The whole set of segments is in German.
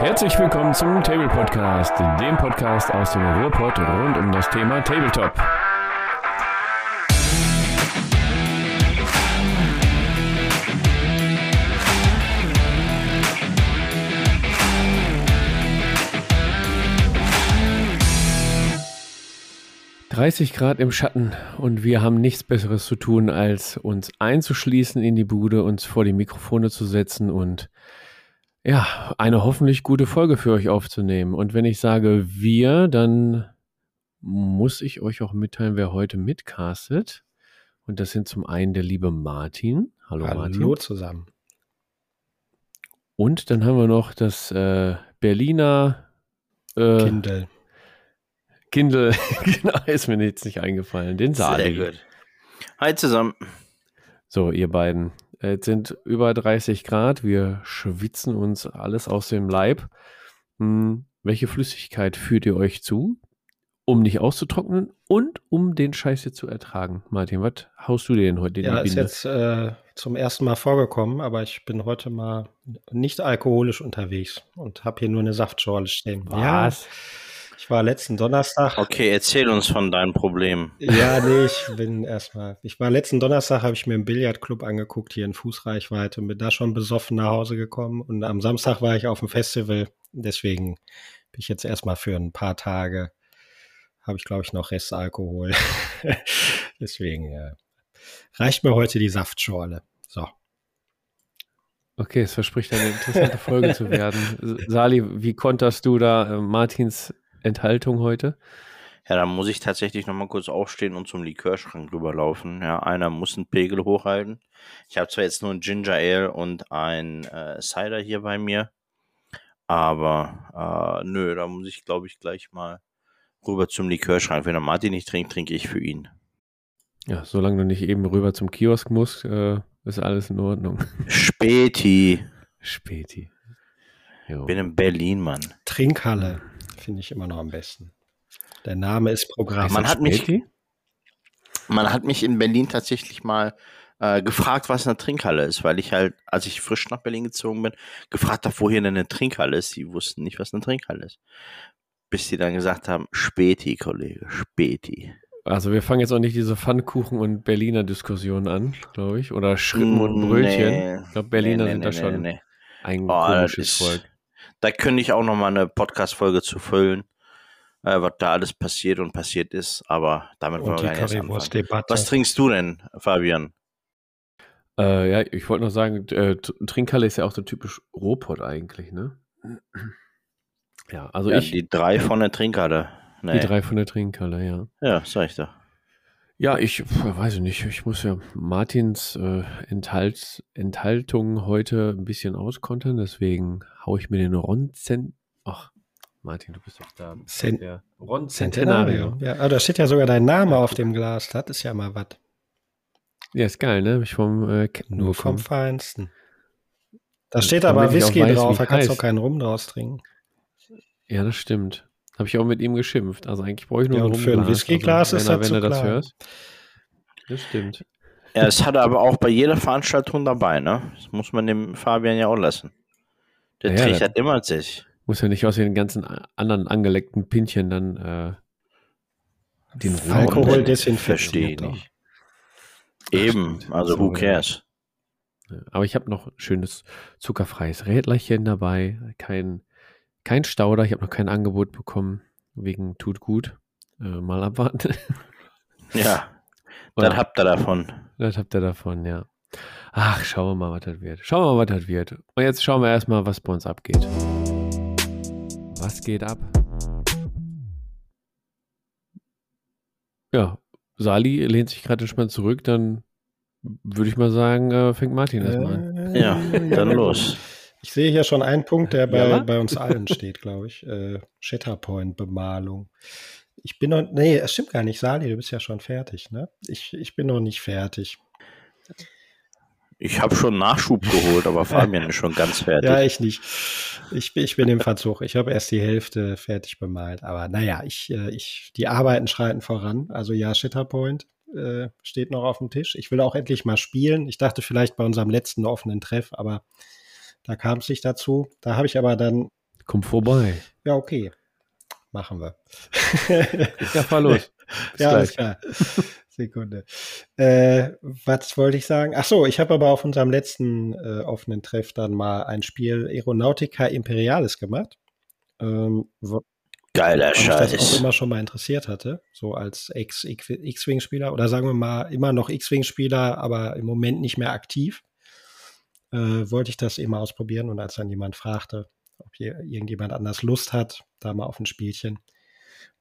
Herzlich willkommen zum Table Podcast, dem Podcast aus dem Ruhrpott rund um das Thema Tabletop. 30 Grad im Schatten und wir haben nichts Besseres zu tun, als uns einzuschließen in die Bude, uns vor die Mikrofone zu setzen und ja, eine hoffentlich gute Folge für euch aufzunehmen. Und wenn ich sage wir, dann muss ich euch auch mitteilen, wer heute mitcastet. Und das sind zum einen der liebe Martin. Hallo, Hallo Martin. Hallo zusammen. Und dann haben wir noch das äh, Berliner äh, Kindle. Kindle, genau, ist mir jetzt nicht eingefallen. Den Sali. Sehr gut. Hi zusammen. So, ihr beiden. Es sind über 30 Grad. Wir schwitzen uns alles aus dem Leib. Hm, welche Flüssigkeit führt ihr euch zu, um nicht auszutrocknen und um den Scheiß hier zu ertragen? Martin, was haust du dir denn heute in Ja, die ist jetzt äh, zum ersten Mal vorgekommen, aber ich bin heute mal nicht alkoholisch unterwegs und habe hier nur eine Saftschorle stehen. Ja, ich war letzten Donnerstag. Okay, erzähl uns von deinem Problem. Ja, nee, ich bin erstmal. Ich war letzten Donnerstag, habe ich mir einen Billardclub angeguckt, hier in Fußreichweite, bin da schon besoffen nach Hause gekommen und am Samstag war ich auf dem Festival. Deswegen bin ich jetzt erstmal für ein paar Tage, habe ich glaube ich noch Restalkohol. deswegen ja, reicht mir heute die Saftschorle. So. Okay, es verspricht eine interessante Folge zu werden. Sali, wie konterst du da äh, Martins Enthaltung heute? Ja, da muss ich tatsächlich nochmal kurz aufstehen und zum Likörschrank rüberlaufen. Ja, einer muss einen Pegel hochhalten. Ich habe zwar jetzt nur ein Ginger Ale und ein äh, Cider hier bei mir, aber äh, nö, da muss ich, glaube ich, gleich mal rüber zum Likörschrank. Wenn der Martin nicht trinkt, trinke ich für ihn. Ja, solange du nicht eben rüber zum Kiosk musst, äh, ist alles in Ordnung. Späti. Späti. Jo. Bin in Berlin, Mann. Trinkhalle finde ich immer noch am besten. Der Name ist Programm. Man hat mich, man hat mich in Berlin tatsächlich mal äh, gefragt, was eine Trinkhalle ist, weil ich halt, als ich frisch nach Berlin gezogen bin, gefragt habe, wo hier denn eine Trinkhalle ist. Die wussten nicht, was eine Trinkhalle ist. Bis die dann gesagt haben, Späti, Kollege, Späti. Also wir fangen jetzt auch nicht diese Pfannkuchen- und Berliner Diskussion an, glaube ich. Oder Schrippen und Brötchen. Nee. Ich glaube, Berliner Nee, nee, sind da nee, schon ein Oh, komisches ist- Volk. Da könnte ich auch noch mal eine Podcast-Folge zu füllen, äh, was da alles passiert und passiert ist. Aber damit wollen wir die gar nicht. Currywurst-Debatte. Was trinkst du denn, Fabian? Äh, ja, ich wollte noch sagen, äh, Trinkhalle ist ja auch so typisch Ruhrpott eigentlich, ne? Ja, also ja, ich, die, die drei von der Trinkhalle. Nee. drei von der Trinkhalle, ja. Ja, sag ich doch. Ja, ich weiß ich nicht. Ich muss ja Martins äh, Enthalt, Enthaltung heute ein bisschen auskontern, deswegen haue ich mir den Ron Cent. Ach, Martin, du bist doch da. Cent- der Ron Centenario. Ja, aber da steht ja sogar dein Name auf dem Glas. Das ist ja mal was. Ja, ist geil, ne? Ich vom äh, Nur vom. Feinsten. Da steht aber Whisky weiß, drauf, da kannst du auch keinen Rum draus trinken. Ja, das stimmt. Habe ich auch mit ihm geschimpft. Also eigentlich brauche ich nur Ja, für ein Rumglas. Whiskyglas ist wenn er, das wenn zu er das klein. hört. Das stimmt. Ja, das hat er aber auch bei jeder Veranstaltung dabei, ne? Das muss man dem Fabian ja auch lassen. Der Ja, ja, trägt halt immer sich. Muss ja nicht aus den ganzen anderen angeleckten Pinchen dann äh, den Alkohol denn? desinfiziert Verstehe ich nicht. Eben, stimmt. also So, who cares? Ja, Aber ich habe noch ein schönes zuckerfreies Rädlerchen dabei. Kein, kein Stauder. Ich habe noch kein Angebot bekommen. Wegen tut gut. Äh, mal abwarten. Ja, das habt ihr davon. Das habt ihr davon, ja. Ach, schauen wir mal, was das wird. Schauen wir mal, was das wird. Und jetzt schauen wir erstmal, was bei uns abgeht. Was geht ab? Ja, Sali lehnt sich gerade entspannt zurück, dann würde ich mal sagen, äh, fängt Martin erstmal an. Ja, dann los. Ich sehe hier schon einen Punkt, der bei, Ja, bei uns allen steht, glaube ich. Äh, Shatterpoint-Bemalung. Ich bin noch, nee, es stimmt gar nicht, Sali, du bist ja schon fertig, ne? Ich, ich bin noch nicht fertig. Ich habe schon Nachschub geholt, aber Fabian ist schon ganz fertig. Ja, ich nicht. Ich, bin- ich bin im Verzug. Ich habe erst die Hälfte fertig bemalt. Aber naja, ich, äh, ich, die Arbeiten schreiten voran. Also ja, Shitterpoint äh, steht noch auf dem Tisch. Ich will auch endlich mal spielen. Ich dachte vielleicht bei unserem letzten offenen Treff, aber da kam es nicht dazu. Da habe ich aber dann Komm vorbei. Ja, okay. Machen wir. ja, fahr los. Bis ja, gleich. alles klar. Sekunde. Äh, was wollte ich sagen? Ach so, ich habe aber auf unserem letzten äh, offenen Treff dann mal ein Spiel Aeronautica Imperialis gemacht. Ähm, Geiler Scheiß. das auch immer schon mal interessiert hatte, so als X-Wing-Spieler oder sagen wir mal immer noch X-Wing-Spieler, aber im Moment nicht mehr aktiv, äh, wollte ich das eben ausprobieren und als dann jemand fragte, ob hier irgendjemand anders Lust hat, da mal auf ein Spielchen,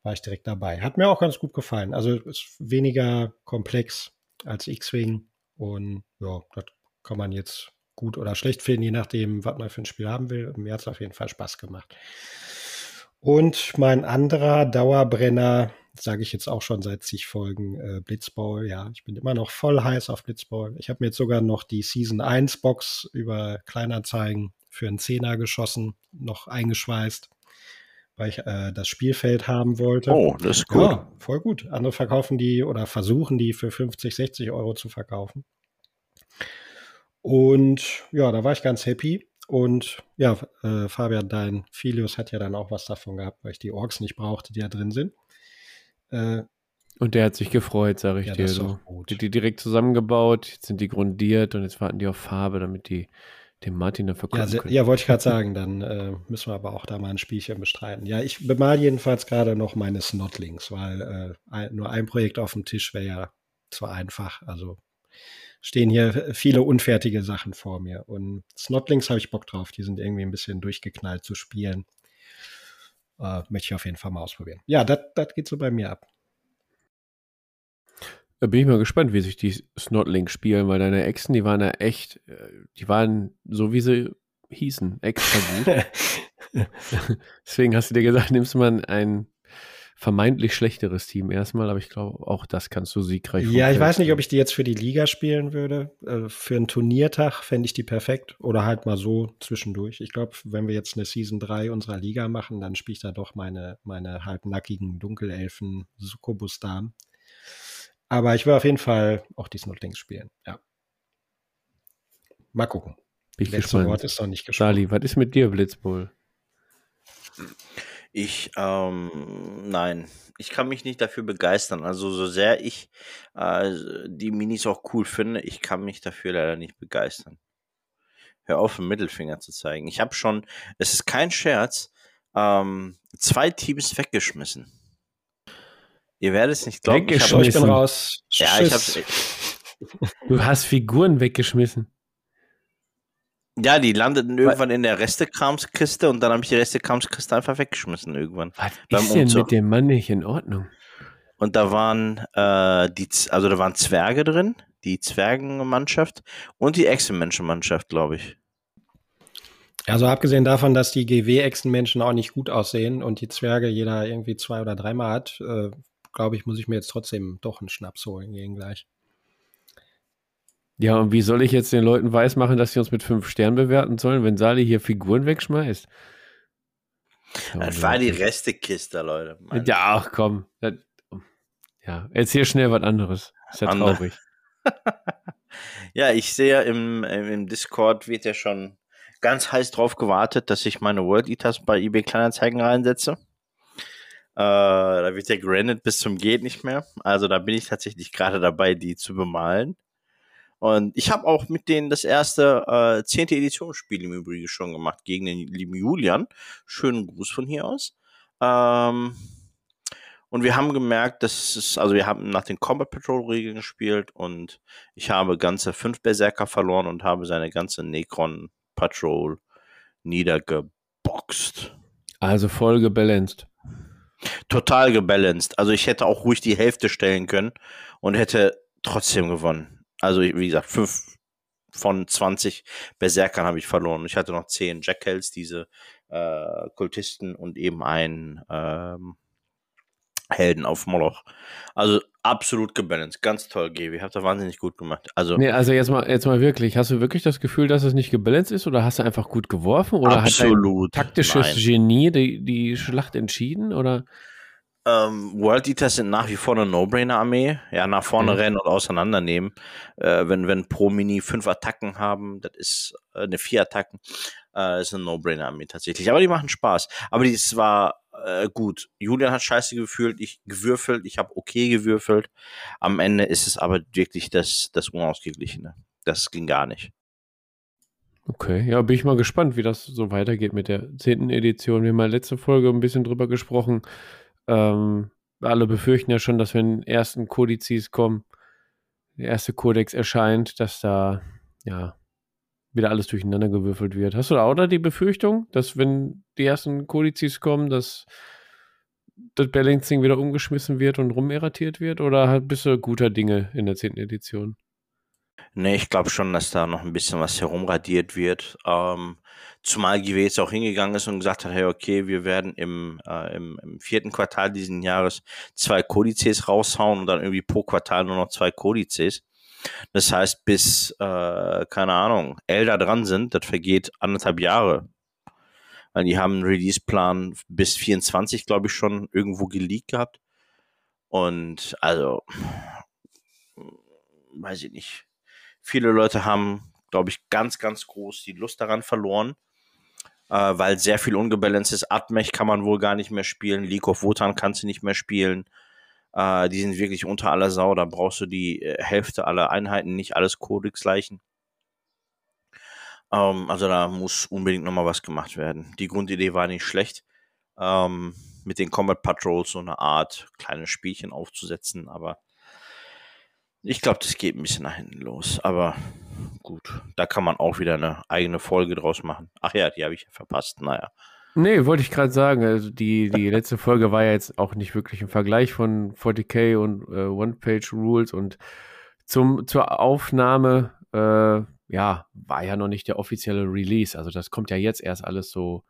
war ich direkt dabei. Hat mir auch ganz gut gefallen. Also ist weniger komplex als X-Wing und ja, das kann man jetzt gut oder schlecht finden, je nachdem, was man für ein Spiel haben will. Mir hat es auf jeden Fall Spaß gemacht. Und mein anderer Dauerbrenner, sage ich jetzt auch schon seit zig Folgen, äh, Blitzball. Ja, ich bin immer noch voll heiß auf Blitzball. Ich habe mir jetzt sogar noch die Season 1 Box über Kleinanzeigen für einen Zehner geschossen, noch eingeschweißt, weil ich äh, das Spielfeld haben wollte. Oh, das ist cool. Ja, voll gut. Andere verkaufen die oder versuchen die für 50, 60 Euro zu verkaufen. Und ja, da war ich ganz happy. Und ja, äh, Fabian, dein Filius hat ja dann auch was davon gehabt, weil ich die Orks nicht brauchte, die da drin sind. Äh, und der hat sich gefreut, sage ich ja, dir. So. Die, die direkt zusammengebaut, jetzt sind die grundiert und jetzt warten die auf Farbe, damit die dem Martin verkaufen ja, können. Ja, wollte ich gerade sagen, dann äh, müssen wir aber auch da mal ein Spielchen bestreiten. Ja, ich bemal jedenfalls gerade noch meine Snotlings, weil äh, ein, nur ein Projekt auf dem Tisch wäre ja zu einfach. Also stehen hier viele unfertige Sachen vor mir. Und Snotlings habe ich Bock drauf. Die sind irgendwie ein bisschen durchgeknallt zu spielen. Äh, möchte ich auf jeden Fall mal ausprobieren. Ja, das geht so bei mir ab. Da bin ich mal gespannt, wie sich die Snotlings spielen, weil deine Exen, die waren ja echt, äh, die waren so, wie sie hießen, extra gut. Deswegen hast du dir gesagt, nimmst du mal ein vermeintlich schlechteres Team erstmal, aber ich glaube, auch das kannst du siegreich Ja, ich weiß nicht, ob ich die jetzt für die Liga spielen würde. Äh, für einen Turniertag fände ich die perfekt oder halt mal so zwischendurch. Ich glaube, wenn wir jetzt eine Season 3 unserer Liga machen, dann spiele ich da doch meine, meine halbnackigen Dunkelelfen Succubus-Damen. Aber ich will auf jeden Fall auch die Snotlings spielen, ja. Mal gucken. Bin ich gespannt. Wort ist noch nicht gesprochen. Charlie, was ist mit dir, Blitzbull? Ich, ähm, nein, ich kann mich nicht dafür begeistern. Also so sehr ich äh, die Minis auch cool finde, ich kann mich dafür leider nicht begeistern. Hör auf, den Mittelfinger zu zeigen. Ich habe schon, es ist kein Scherz, ähm, zwei Teams weggeschmissen. Ihr werdet es nicht glauben. Weggeschmissen. Ich, hab, ich bin raus. Ja, ich hab's. Du hast Figuren weggeschmissen. Ja, die landeten irgendwann in der Restekramskiste und dann habe ich die Restekramskiste einfach weggeschmissen irgendwann. Was ist denn Umzug. mit dem Mann nicht in Ordnung? Und da waren äh, die, also da waren Zwerge drin, die Zwergenmannschaft und die Echsenmenschenmannschaft, glaube ich. Also abgesehen davon, dass die GW-Echsenmenschen auch nicht gut aussehen und die Zwerge jeder irgendwie zwei oder dreimal hat, äh, glaube ich, muss ich mir jetzt trotzdem doch einen Schnaps holen gegen gleich. Ja, und wie soll ich jetzt den Leuten weismachen, dass sie uns mit fünf Sternen bewerten sollen, wenn Sali hier Figuren wegschmeißt? Das war die Restekiste, Leute. Mann. Ja, ach komm. Das, ja, erzähl schnell was anderes. Ist ja Andere. traurig. ja, ich sehe im, im Discord wird ja schon ganz heiß drauf gewartet, dass ich meine World Eaters bei eBay Kleinanzeigen reinsetze. Äh, da wird ja gerandet bis zum geht nicht mehr. Also da bin ich tatsächlich gerade dabei, die zu bemalen. Und ich habe auch mit denen das erste äh, 10. Editionsspiel im Übrigen schon gemacht gegen den lieben Julian. Schönen Gruß von hier aus. Ähm, und wir haben gemerkt, dass es, also wir haben nach den Combat Patrol Regeln gespielt und ich habe ganze fünf Berserker verloren und habe seine ganze Necron Patrol niedergeboxt. Also voll gebalanced. Total gebalanced. Also ich hätte auch ruhig die Hälfte stellen können und hätte trotzdem gewonnen. Also, wie gesagt, fünf von 20 Berserkern habe ich verloren. Ich hatte noch zehn Jackals, diese äh, Kultisten und eben einen ähm, Helden auf Moloch. Also absolut gebalanced. Ganz toll, Gebi. Habt ihr wahnsinnig gut gemacht. Also, nee, also jetzt mal, jetzt mal wirklich. Hast du wirklich das Gefühl, dass es nicht gebalanced ist oder hast du einfach gut geworfen? Oder absolut. hat ein taktisches Nein. Genie die, die Schlacht entschieden? Oder? Ähm, World Eaters sind nach wie vor eine No-Brainer-Armee. Ja, nach vorne mhm. rennen und auseinandernehmen. Äh, wenn, wenn pro Mini fünf Attacken haben, das ist äh, eine vier Attacken. Äh, ist ein No-Brainer an mir tatsächlich. Aber die machen Spaß. Aber es war äh, gut. Julian hat scheiße gefühlt, ich gewürfelt, ich habe okay gewürfelt. Am Ende ist es aber wirklich das, das Unausgeglichene. Das ging gar nicht. Okay, ja, bin ich mal gespannt, wie das so weitergeht mit der zehnten Edition. Wir haben ja letzte Folge ein bisschen drüber gesprochen. Ähm, alle befürchten ja schon, dass wenn ersten Kodizes kommen, der erste Kodex erscheint, dass da ja wieder alles durcheinander gewürfelt wird. Hast du da auch da die Befürchtung, dass wenn die ersten Kodizes kommen, dass das Balancing wieder umgeschmissen wird und rumerratiert wird? Oder bist du guter Dinge in der zehnten Edition? Nee, ich glaube schon, dass da noch ein bisschen was herumradiert wird. Ähm, zumal GW jetzt auch hingegangen ist und gesagt hat, hey, okay, wir werden im, äh, im, im, vierten Quartal diesen Jahres zwei Kodizes raushauen und dann irgendwie pro Quartal nur noch zwei Kodizes. Das heißt, bis, äh, keine Ahnung, Elder dran sind, das vergeht anderthalb Jahre. Weil die haben einen Release-Plan bis 24, glaube ich, schon irgendwo geleakt gehabt. Und also, weiß ich nicht Viele Leute haben, glaube ich, ganz, ganz groß die Lust daran verloren, äh, weil sehr viel ungebalanced Atmech kann man wohl gar nicht mehr spielen. League of Wotan kannst du nicht mehr spielen. Äh, die sind wirklich unter aller Sau. Da brauchst du die äh, Hälfte aller Einheiten, nicht alles Codex-Leichen. Ähm, also da muss unbedingt nochmal was gemacht werden. Die Grundidee war nicht schlecht. Ähm, mit den Combat Patrols so eine Art kleines Spielchen aufzusetzen, aber ich glaube, das geht ein bisschen nach hinten los. Aber gut, da kann man auch wieder eine eigene Folge draus machen. Ach ja, die habe ich verpasst. Naja. Nee, wollte ich gerade sagen. Also die, die letzte Folge war ja jetzt auch nicht wirklich ein Vergleich von 40k und äh, One-Page-Rules und zum, zur Aufnahme, äh, ja, war ja noch nicht der offizielle Release. Also das kommt ja jetzt erst alles so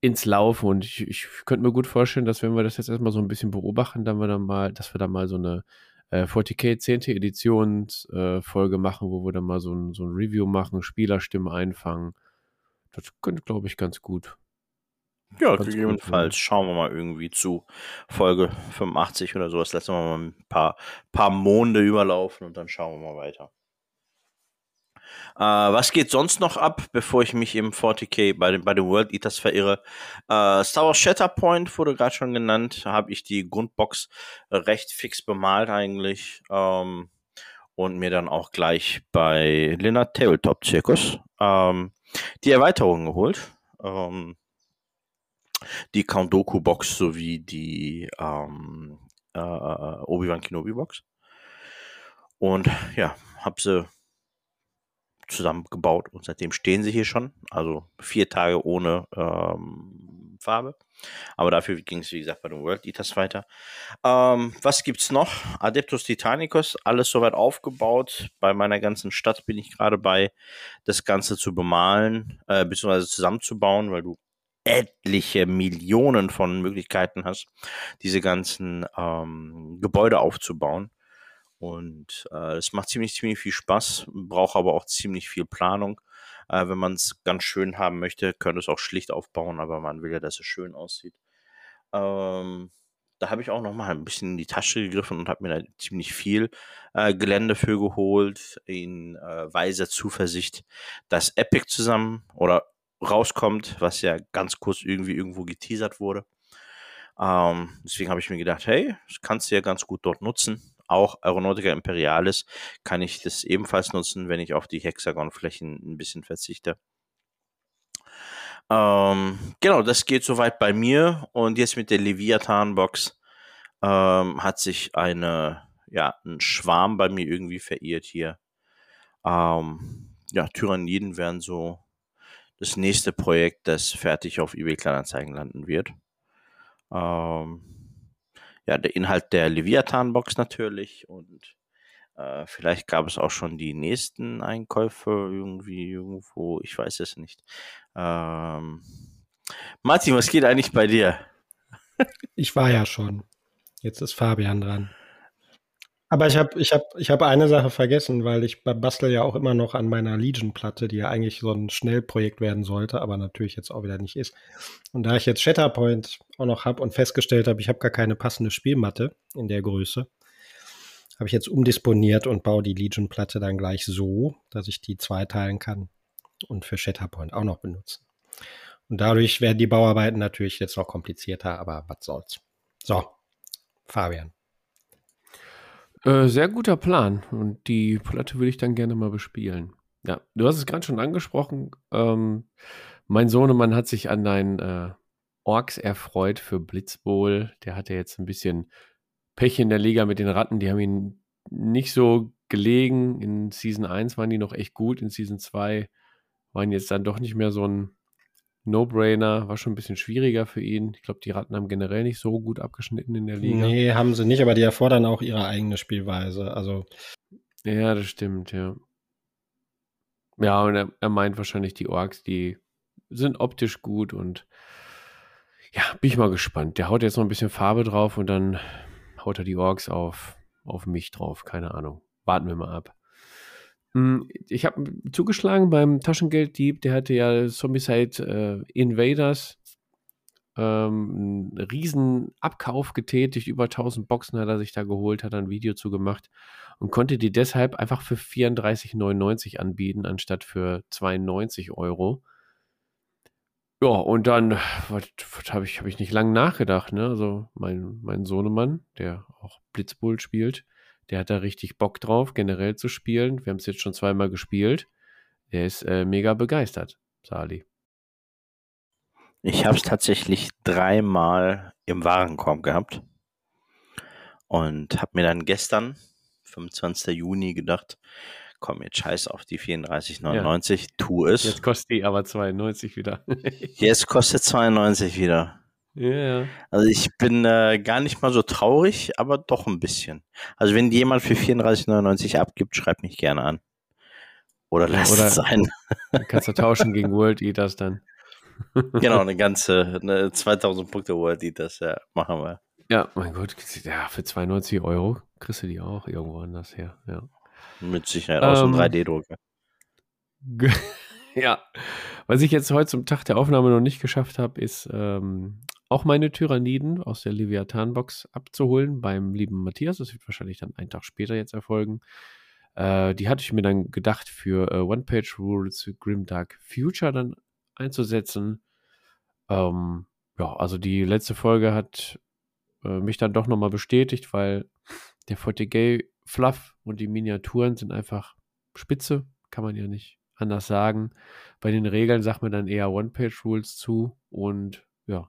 ins Laufen und ich, ich könnte mir gut vorstellen, dass wenn wir das jetzt erstmal so ein bisschen beobachten, dann wir dann mal, dass wir dann mal so eine äh, 40k 10. Editionsfolge äh, machen, wo wir dann mal so ein, so ein Review machen, Spielerstimmen einfangen. Das könnte, glaube ich, ganz gut. Ja, ganz gegebenenfalls. Gut, Schauen wir mal irgendwie zu Folge 85 oder sowas. Lassen wir mal ein paar, paar Monde überlaufen und dann schauen wir mal weiter. Äh, was geht sonst noch ab, bevor ich mich im 40k bei den, bei den World Eaters verirre? Äh, Star Wars Shatterpoint wurde gerade schon genannt. Habe ich die Grundbox recht fix bemalt eigentlich. Ähm, und mir dann auch gleich bei Lennart Tabletop Circus ähm, die Erweiterung geholt. Ähm, die Count Doku Box sowie die ähm, äh, Obi-Wan Kenobi Box. Und ja, habe sie zusammengebaut und seitdem stehen sie hier schon. Also vier Tage ohne ähm, Farbe. Aber dafür ging es, wie gesagt, bei den World Eaters weiter. Ähm, was es noch? Adeptus Titanicus, alles soweit aufgebaut. Bei meiner ganzen Stadt bin ich gerade bei, das Ganze zu bemalen, äh, beziehungsweise zusammenzubauen, weil du etliche Millionen von Möglichkeiten hast, diese ganzen ähm, Gebäude aufzubauen. Und äh, es macht ziemlich, ziemlich viel Spaß, braucht aber auch ziemlich viel Planung. Äh, wenn man es ganz schön haben möchte, könnte es auch schlicht aufbauen, aber man will ja, dass es schön aussieht. Ähm, da habe ich auch noch mal ein bisschen in die Tasche gegriffen und habe mir da ziemlich viel äh, Gelände für geholt, in äh, weiser Zuversicht, dass Epic zusammen oder rauskommt, was ja ganz kurz irgendwie irgendwo geteasert wurde. Ähm, deswegen habe ich mir gedacht, hey, das kannst du ja ganz gut dort nutzen auch Aeronautica Imperialis kann ich das ebenfalls nutzen, wenn ich auf die Hexagonflächen ein bisschen verzichte. Ähm, genau, das geht soweit bei mir. Und jetzt mit der Leviathan-Box ähm, hat sich eine, ja, ein Schwarm bei mir irgendwie verirrt hier. Ähm, ja, Tyranniden werden so das nächste Projekt, das fertig auf eBay Kleinanzeigen landen wird. Ähm, ja, der Inhalt der Leviathan-Box natürlich und äh, vielleicht gab es auch schon die nächsten Einkäufe irgendwie irgendwo, ich weiß es nicht. Ähm, Martin, was geht eigentlich bei dir? Ich war ja schon. Jetzt ist Fabian dran. Aber ich habe ich hab, ich hab eine Sache vergessen, weil ich bastel ja auch immer noch an meiner Legion-Platte, die ja eigentlich so ein Schnellprojekt werden sollte, aber natürlich jetzt auch wieder nicht ist. Und da ich jetzt Shatterpoint auch noch habe und festgestellt habe, ich habe gar keine passende Spielmatte in der Größe, habe ich jetzt umdisponiert und baue die Legion-Platte dann gleich so, dass ich die zweiteilen kann. und für Shatterpoint auch noch benutzen. Und dadurch werden die Bauarbeiten natürlich jetzt noch komplizierter, aber was soll's. So, Fabian. Äh, sehr guter Plan. Und die Platte würde ich dann gerne mal bespielen. Ja, du hast es gerade schon angesprochen. Ähm, mein Sohnemann hat sich an deinen äh, Orks erfreut für Blitzbowl. Der hatte jetzt ein bisschen Pech in der Liga mit den Ratten. Die haben ihn nicht so gelegen. In Season 1 waren die noch echt gut. In Season 2 waren jetzt dann doch nicht mehr so ein No-Brainer. War schon ein bisschen schwieriger für ihn. Ich glaube, die Ratten haben generell nicht so gut abgeschnitten in der Liga. Nee, haben sie nicht, aber die erfordern auch ihre eigene Spielweise. Also. Ja, das stimmt, ja. Ja, und er, er meint wahrscheinlich die Orks, die sind optisch gut und ja, bin ich mal gespannt. Der haut jetzt noch ein bisschen Farbe drauf und dann haut er die Orks auf, auf mich drauf. Keine Ahnung. Warten wir mal ab. Hm, ich habe zugeschlagen beim Taschengelddieb, der hatte ja Zombicide äh, Invaders ähm, einen riesen Abkauf getätigt, über 1000 Boxen hat er sich da geholt, hat ein Video zu gemacht und konnte die deshalb einfach für 34,99 anbieten, anstatt für 92 Euro. Ja, und dann, habe ich, hab ich nicht lange nachgedacht, ne? Also mein, mein Sohnemann, der auch Blitzbull spielt, der hat da richtig Bock drauf, generell zu spielen. Wir haben es jetzt schon zweimal gespielt. Der ist äh, mega begeistert, Sali. Ich habe es tatsächlich dreimal im Warenkorb gehabt und habe mir dann gestern, 25. Juni, gedacht, komm, jetzt scheiß auf die 34,99, ja. tu es. Jetzt kostet die aber 92 wieder. jetzt kostet 92 wieder. Ja, yeah. Also ich bin äh, gar nicht mal so traurig, aber doch ein bisschen. Also wenn jemand für 34,99 abgibt, schreib mich gerne an. Oder lass Oder es sein. Kannst du tauschen gegen World Eaters dann. genau, eine ganze eine 2000 Punkte World Eaters, ja, machen wir. Ja, mein Gott, ja, für 92 Euro kriegst du die auch irgendwo anders her, ja. Mit Sicherheit aus ähm, einem 3D-Drucker. ja. Was ich jetzt heute zum Tag der Aufnahme noch nicht geschafft habe, ist ähm, auch meine Tyranniden aus der Leviathan-Box abzuholen beim lieben Matthias. Das wird wahrscheinlich dann einen Tag später jetzt erfolgen. Äh, die hatte ich mir dann gedacht für äh, One-Page-Rules Grimdark Future dann einzusetzen. Ähm, ja, also die letzte Folge hat äh, mich dann doch nochmal bestätigt, weil der 40 Fluff und die Miniaturen sind einfach spitze, kann man ja nicht anders sagen. Bei den Regeln sagt man dann eher One-Page-Rules zu und ja,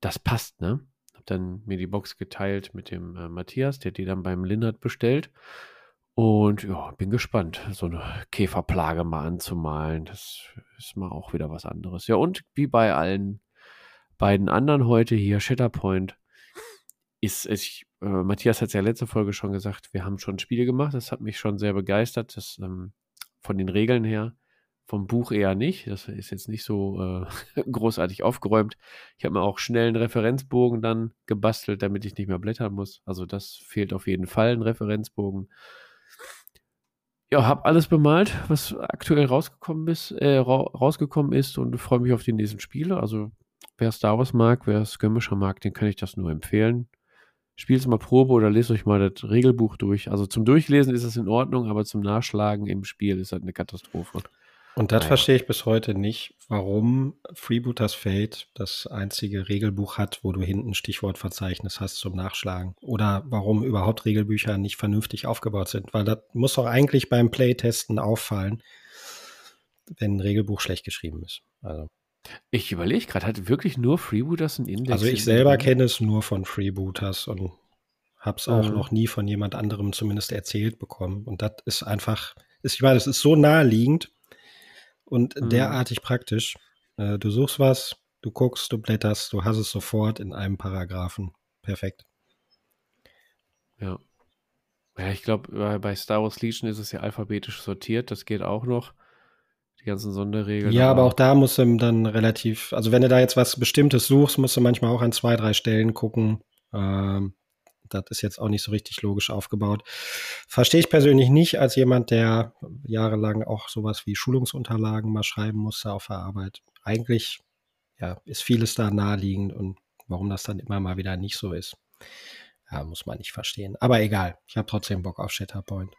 das passt, ne? Hab dann mir die Box geteilt mit dem äh, Matthias, der die dann beim Linnert bestellt. Und ja, bin gespannt, so eine Käferplage mal anzumalen. Das ist mal auch wieder was anderes. Ja, und wie bei allen beiden anderen heute hier, Shatterpoint, ist es, äh, Matthias hat es ja letzte Folge schon gesagt, wir haben schon Spiele gemacht. Das hat mich schon sehr begeistert. Das, ähm, von den Regeln her, vom Buch eher nicht. Das ist jetzt nicht so äh, großartig aufgeräumt. Ich habe mir auch schnell einen Referenzbogen dann gebastelt, damit ich nicht mehr blättern muss. Also das fehlt auf jeden Fall, ein Referenzbogen. Ja, habe alles bemalt, was aktuell rausgekommen ist, äh, ra rausgekommen ist und freue mich auf die nächsten Spiele. Also wer Star Wars mag, wer Skirmisher mag, den kann ich das nur empfehlen spielt mal Probe oder lest euch mal das Regelbuch durch. Also zum Durchlesen ist es in Ordnung, aber zum Nachschlagen im Spiel ist das eine Katastrophe. Und das naja. verstehe ich bis heute nicht, warum Freebooters Fate das einzige Regelbuch hat, wo du hinten Stichwortverzeichnis hast zum Nachschlagen. Oder warum überhaupt Regelbücher nicht vernünftig aufgebaut sind. Weil das muss doch eigentlich beim Playtesten auffallen, wenn ein Regelbuch schlecht geschrieben ist. Also. Ich überlege gerade, hat wirklich nur Freebooters einen Index? Also ich selber kenne es nur von Freebooters und habe es auch mhm. noch nie von jemand anderem zumindest erzählt bekommen. Und das ist einfach, ist, ich meine, das ist so naheliegend und mhm. derartig praktisch. Äh, du suchst was, du guckst, du blätterst, du hast es sofort in einem Paragraphen. Perfekt. Ja. Ja, ich glaube, bei Star Wars Legion ist es ja alphabetisch sortiert, das geht auch noch die ganzen Sonderregeln. Ja, aber auch da musst du dann relativ, also wenn du da jetzt was Bestimmtes suchst, musst du manchmal auch an zwei, drei Stellen gucken. Ähm, das ist jetzt auch nicht so richtig logisch aufgebaut. Verstehe ich persönlich nicht als jemand, der jahrelang auch sowas wie Schulungsunterlagen mal schreiben musste auf der Arbeit. Eigentlich ja, ist vieles da naheliegend und warum das dann immer mal wieder nicht so ist, ja, muss man nicht verstehen. Aber egal, ich habe trotzdem Bock auf Shatterpoint.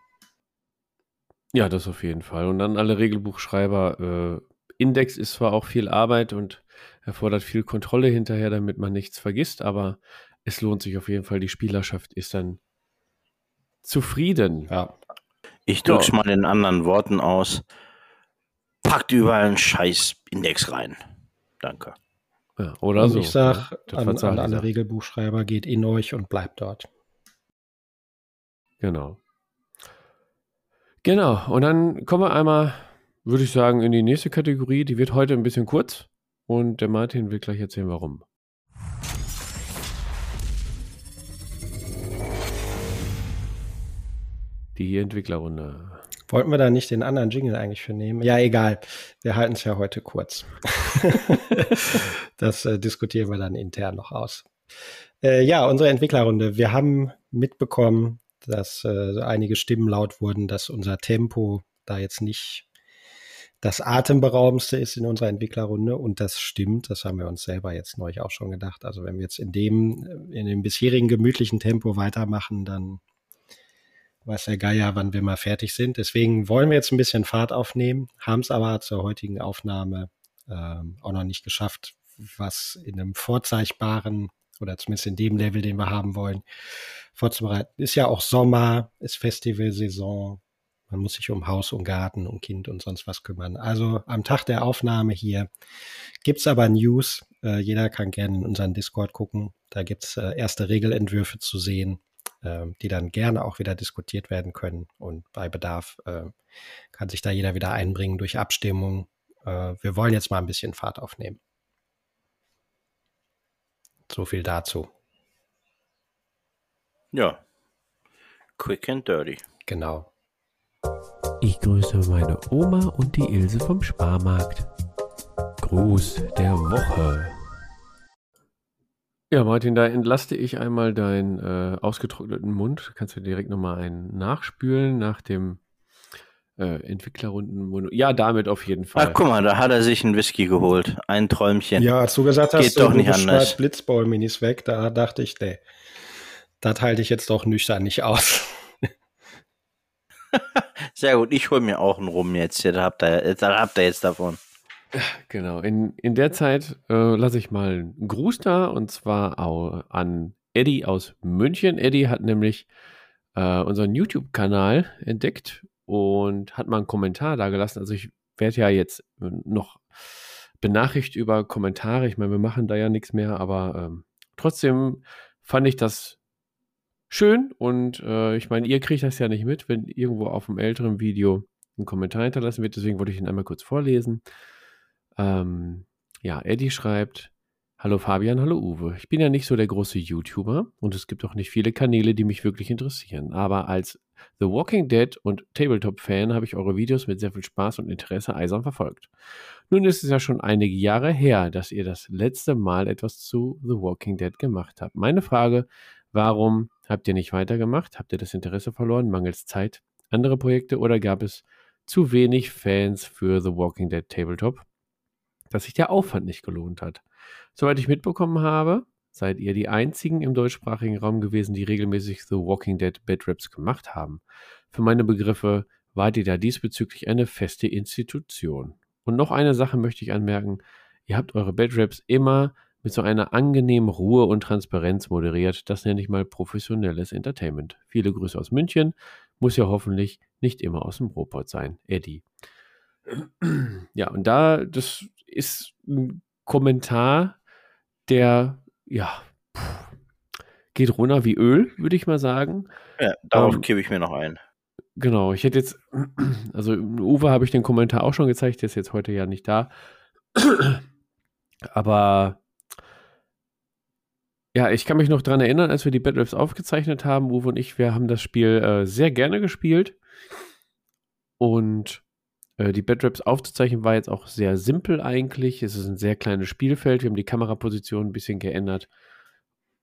Ja, das auf jeden Fall. Und dann alle Regelbuchschreiber. Äh, Index ist zwar auch viel Arbeit und erfordert viel Kontrolle hinterher, damit man nichts vergisst, aber es lohnt sich auf jeden Fall. Die Spielerschaft ist dann zufrieden. Ja. Ich drück's ja. mal in anderen Worten aus. Packt überall einen scheiß Index rein. Danke. Ja, oder und so. Ich sag ja, an, an alle Regelbuchschreiber, geht in euch und bleibt dort. Genau. Genau. Und dann kommen wir einmal, würde ich sagen, in die nächste Kategorie. Die wird heute ein bisschen kurz. Und der Martin will gleich erzählen, warum. Die Entwicklerrunde. Wollten wir da nicht den anderen Jingle eigentlich für nehmen? Ja, egal. Wir halten es ja heute kurz. das äh, diskutieren wir dann intern noch aus. Äh, ja, unsere Entwicklerrunde. Wir haben mitbekommen, dass äh, einige Stimmen laut wurden, dass unser Tempo da jetzt nicht das atemberaubendste ist in unserer Entwicklerrunde und das stimmt, das haben wir uns selber jetzt neu auch schon gedacht. Also wenn wir jetzt in dem, in dem bisherigen gemütlichen Tempo weitermachen, dann weiß der Geier, wann wir mal fertig sind. Deswegen wollen wir jetzt ein bisschen Fahrt aufnehmen, haben es aber zur heutigen Aufnahme ähm, auch noch nicht geschafft, was in einem vorzeichbaren oder zumindest in dem Level, den wir haben wollen, vorzubereiten. Ist ja auch Sommer, ist Festivalsaison, man muss sich um Haus und Garten, um Kind und sonst was kümmern. Also am Tag der Aufnahme hier gibt's aber News. Äh, jeder kann gerne in unseren Discord gucken. Da gibt's äh, erste Regelentwürfe zu sehen die dann gerne auch wieder diskutiert werden können. Und bei Bedarf äh, kann sich da jeder wieder einbringen durch Abstimmung. Äh, wir wollen jetzt mal ein bisschen Fahrt aufnehmen. So viel dazu. Ja. Quick and dirty. Genau. Ich grüße meine Oma und die Ilse vom Sparmarkt. Gruß der Woche. Ja, Martin, da entlaste ich einmal deinen äh, ausgetrockneten Mund. Kannst du direkt nochmal einen nachspülen nach dem äh, Entwicklerrunden. Ja, damit auf jeden Fall. Ach, guck mal, da hat er sich einen Whisky geholt. Ein Träumchen. Ja, als du gesagt hast, Geht doch nicht anders. Blitzball-Minis weg, da dachte ich, nee, das halte ich jetzt doch nüchtern nicht aus. Sehr gut, ich hole mir auch einen Rum jetzt. Da habt ihr, da habt ihr jetzt davon. Genau, in, in der Zeit äh, lasse ich mal einen Gruß da und zwar an Eddie aus München. Eddie hat nämlich äh, unseren YouTube-Kanal entdeckt und hat mal einen Kommentar da gelassen. Also ich werde ja jetzt noch benachrichtigt über Kommentare. Ich meine, wir machen da ja nichts mehr, aber ähm, trotzdem fand ich das schön und äh, ich meine, ihr kriegt das ja nicht mit, wenn irgendwo auf einem älteren Video ein Kommentar hinterlassen wird. Deswegen wollte ich ihn einmal kurz vorlesen. Ähm, ja, Eddie schreibt, Hallo Fabian, hallo Uwe. Ich bin ja nicht so der große YouTuber und es gibt auch nicht viele Kanäle, die mich wirklich interessieren. Aber als The Walking Dead und Tabletop-Fan habe ich eure Videos mit sehr viel Spaß und Interesse eisern verfolgt. Nun ist es ja schon einige Jahre her, dass ihr das letzte Mal etwas zu The Walking Dead gemacht habt. Meine Frage, warum habt ihr nicht weitergemacht? Habt ihr das Interesse verloren, mangels Zeit, andere Projekte oder gab es zu wenig Fans für The Walking Dead Tabletop? Dass sich der Aufwand nicht gelohnt hat. Soweit ich mitbekommen habe, seid ihr die einzigen im deutschsprachigen Raum gewesen, die regelmäßig The Walking Dead Bad Raps gemacht haben. Für meine Begriffe wart ihr da diesbezüglich eine feste Institution. Und noch eine Sache möchte ich anmerken. Ihr habt eure Bad Raps immer mit so einer angenehmen Ruhe und Transparenz moderiert. Das nenne ich mal professionelles Entertainment. Viele Grüße aus München. Muss ja hoffentlich nicht immer aus dem Robot sein. Eddie. Ja, und da, das ist ein Kommentar, der, ja, geht runter wie Öl, würde ich mal sagen. Ja, darauf ähm, gebe ich mir noch ein. Genau, ich hätte jetzt, also Uwe habe ich den Kommentar auch schon gezeigt, der ist jetzt heute ja nicht da. Aber ja, ich kann mich noch daran erinnern, als wir die Raps aufgezeichnet haben, Uwe und ich, wir haben das Spiel äh, sehr gerne gespielt. Und die Badraps aufzuzeichnen war jetzt auch sehr simpel eigentlich. Es ist ein sehr kleines Spielfeld. Wir haben die Kameraposition ein bisschen geändert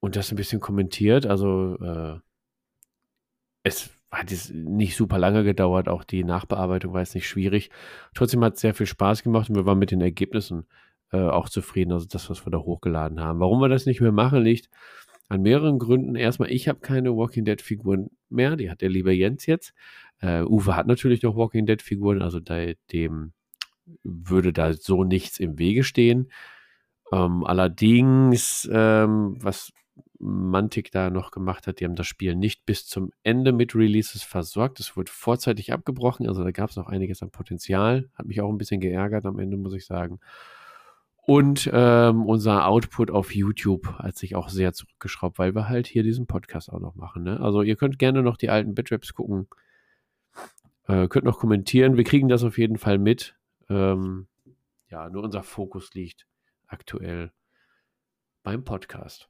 und das ein bisschen kommentiert. Also äh, es hat jetzt nicht super lange gedauert. Auch die Nachbearbeitung war jetzt nicht schwierig. Trotzdem hat es sehr viel Spaß gemacht und wir waren mit den Ergebnissen äh, auch zufrieden. Also das, was wir da hochgeladen haben. Warum wir das nicht mehr machen, liegt an mehreren Gründen. Erstmal, ich habe keine Walking Dead Figuren mehr. Die hat der liebe Jens jetzt. Äh, Uwe hat natürlich noch Walking Dead Figuren, also da, dem würde da so nichts im Wege stehen. Ähm, allerdings, ähm, was Mantic da noch gemacht hat, die haben das Spiel nicht bis zum Ende mit Releases versorgt. Es wurde vorzeitig abgebrochen, also da gab es noch einiges an Potenzial. Hat mich auch ein bisschen geärgert am Ende, muss ich sagen. Und ähm, unser Output auf YouTube hat sich auch sehr zurückgeschraubt, weil wir halt hier diesen Podcast auch noch machen. Ne? Also ihr könnt gerne noch die alten Bitraps gucken. Äh, könnt noch kommentieren. Wir kriegen das auf jeden Fall mit. Ähm, ja, nur unser Fokus liegt aktuell beim Podcast.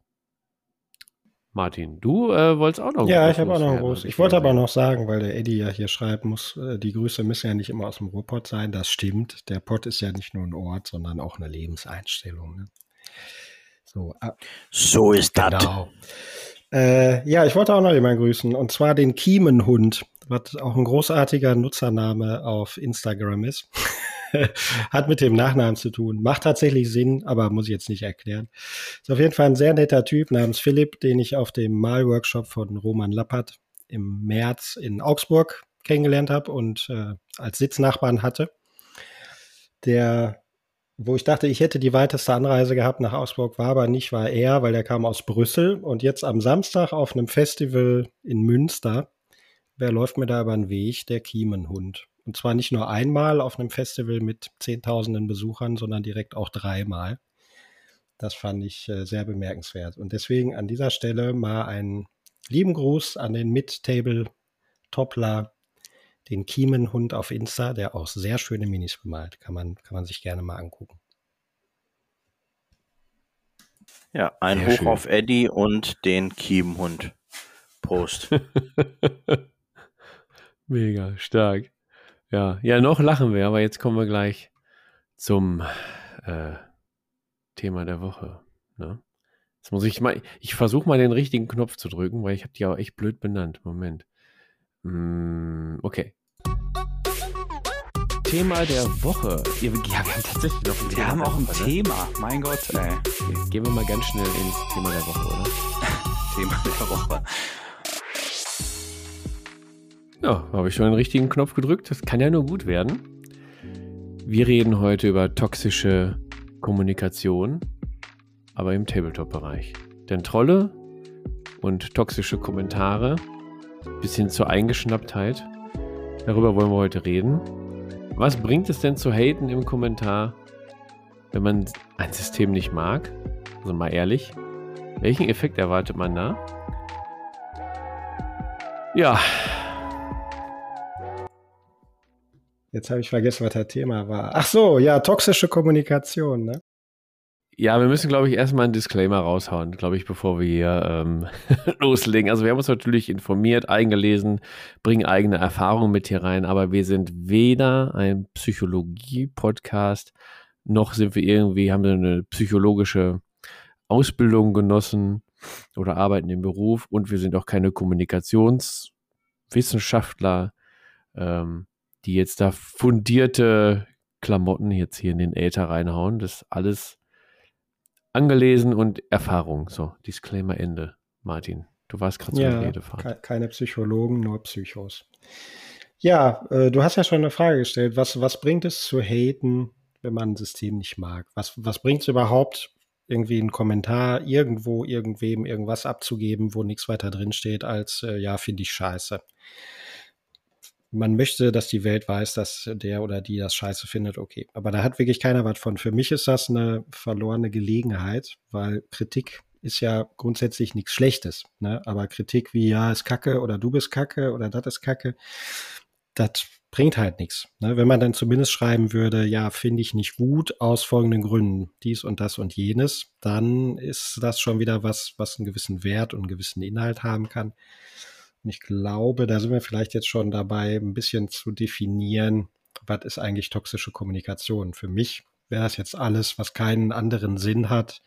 Martin, du äh, wolltest auch noch Ja, ich habe auch noch einen Gruß. Ich wollte aber noch sagen, weil der Eddie ja hier schreibt, muss, äh, die Grüße müssen ja nicht immer aus dem Ruhrpott sein. Das stimmt. Der Pott ist ja nicht nur ein Ort, sondern auch eine Lebenseinstellung. Ne? So, äh, so ist genau. das. Äh, ja, ich wollte auch noch jemanden grüßen. Und zwar den Kiemenhund, was auch ein großartiger Nutzername auf Instagram ist. Hat mit dem Nachnamen zu tun. Macht tatsächlich Sinn, aber muss ich jetzt nicht erklären. Ist auf jeden Fall ein sehr netter Typ namens Philipp, den ich auf dem Malworkshop von Roman Lappert im März in Augsburg kennengelernt habe und äh, als Sitznachbarn hatte. Der, wo ich dachte, ich hätte die weiteste Anreise gehabt nach Augsburg, war aber nicht, war er, weil er kam aus Brüssel und jetzt am Samstag auf einem Festival in Münster. Wer läuft mir da über den Weg? Der Kiemenhund. Und zwar nicht nur einmal auf einem Festival mit Zehntausenden Besuchern, sondern direkt auch dreimal. Das fand ich äh, sehr bemerkenswert. Und deswegen an dieser Stelle mal einen lieben Gruß an den Mid-Table-Toppler, den Kiemenhund auf Insta, der auch sehr schöne Minis bemalt. Kann man, kann man sich gerne mal angucken. Ja, ein sehr Hoch schön. auf Eddie und den Kiemenhund. Prost. Mega stark. Ja, ja, noch lachen wir, aber jetzt kommen wir gleich zum äh, Thema der Woche. Ne? Jetzt muss ich mal, ich versuche mal den richtigen Knopf zu drücken, weil ich habe die auch echt blöd benannt. Moment. Mm, okay. Thema der Woche. Ja, wir haben tatsächlich noch ein Thema. Wir haben auch ein Woche? Thema. Ne? Mein Gott, ey. Okay, gehen wir mal ganz schnell ins Thema der Woche, oder? Thema der Woche. Ja, habe ich schon den richtigen Knopf gedrückt. Das kann ja nur gut werden. Wir reden heute über toxische Kommunikation, aber im Tabletop-Bereich. Denn Trolle und toxische Kommentare bis hin zur Eingeschnapptheit, darüber wollen wir heute reden. Was bringt es denn zu haten im Kommentar, wenn man ein System nicht mag? Also mal ehrlich, welchen Effekt erwartet man da? Ja, Jetzt habe ich vergessen, was das Thema war. Ach so, ja, toxische Kommunikation, ne? Ja, wir müssen, glaube ich, erstmal einen Disclaimer raushauen, glaube ich, bevor wir hier ähm, loslegen. Also wir haben uns natürlich informiert, eingelesen, bringen eigene Erfahrungen mit hier rein, aber wir sind weder ein Psychologie-Podcast, noch sind wir irgendwie, haben wir eine psychologische Ausbildung genossen oder arbeiten im Beruf und wir sind auch keine Kommunikationswissenschaftler. Ähm, die jetzt da fundierte Klamotten jetzt hier in den Äther reinhauen. Das ist alles angelesen und Erfahrung. So, Disclaimer Ende. Martin, du warst gerade so ja, Redefahrt. Keine Psychologen, nur Psychos. Ja, äh, du hast ja schon eine Frage gestellt. Was, was bringt es zu haten, wenn man ein System nicht mag? Was, was bringt es überhaupt, irgendwie einen Kommentar irgendwo, irgendwem irgendwas abzugeben, wo nichts weiter drinsteht, als äh, ja, finde ich scheiße man möchte, dass die Welt weiß, dass der oder die das scheiße findet, okay. Aber da hat wirklich keiner was von. Für mich ist das eine verlorene Gelegenheit, weil Kritik ist ja grundsätzlich nichts Schlechtes. Ne? Aber Kritik wie, ja, ist kacke oder du bist kacke oder das ist kacke, das bringt halt nichts. Ne? Wenn man dann zumindest schreiben würde, ja, finde ich nicht gut aus folgenden Gründen, dies und das und jenes, dann ist das schon wieder was, was einen gewissen Wert und einen gewissen Inhalt haben kann. Und ich glaube, da sind wir vielleicht jetzt schon dabei, ein bisschen zu definieren, was ist eigentlich toxische Kommunikation. Für mich wäre das jetzt alles, was keinen anderen Sinn hat,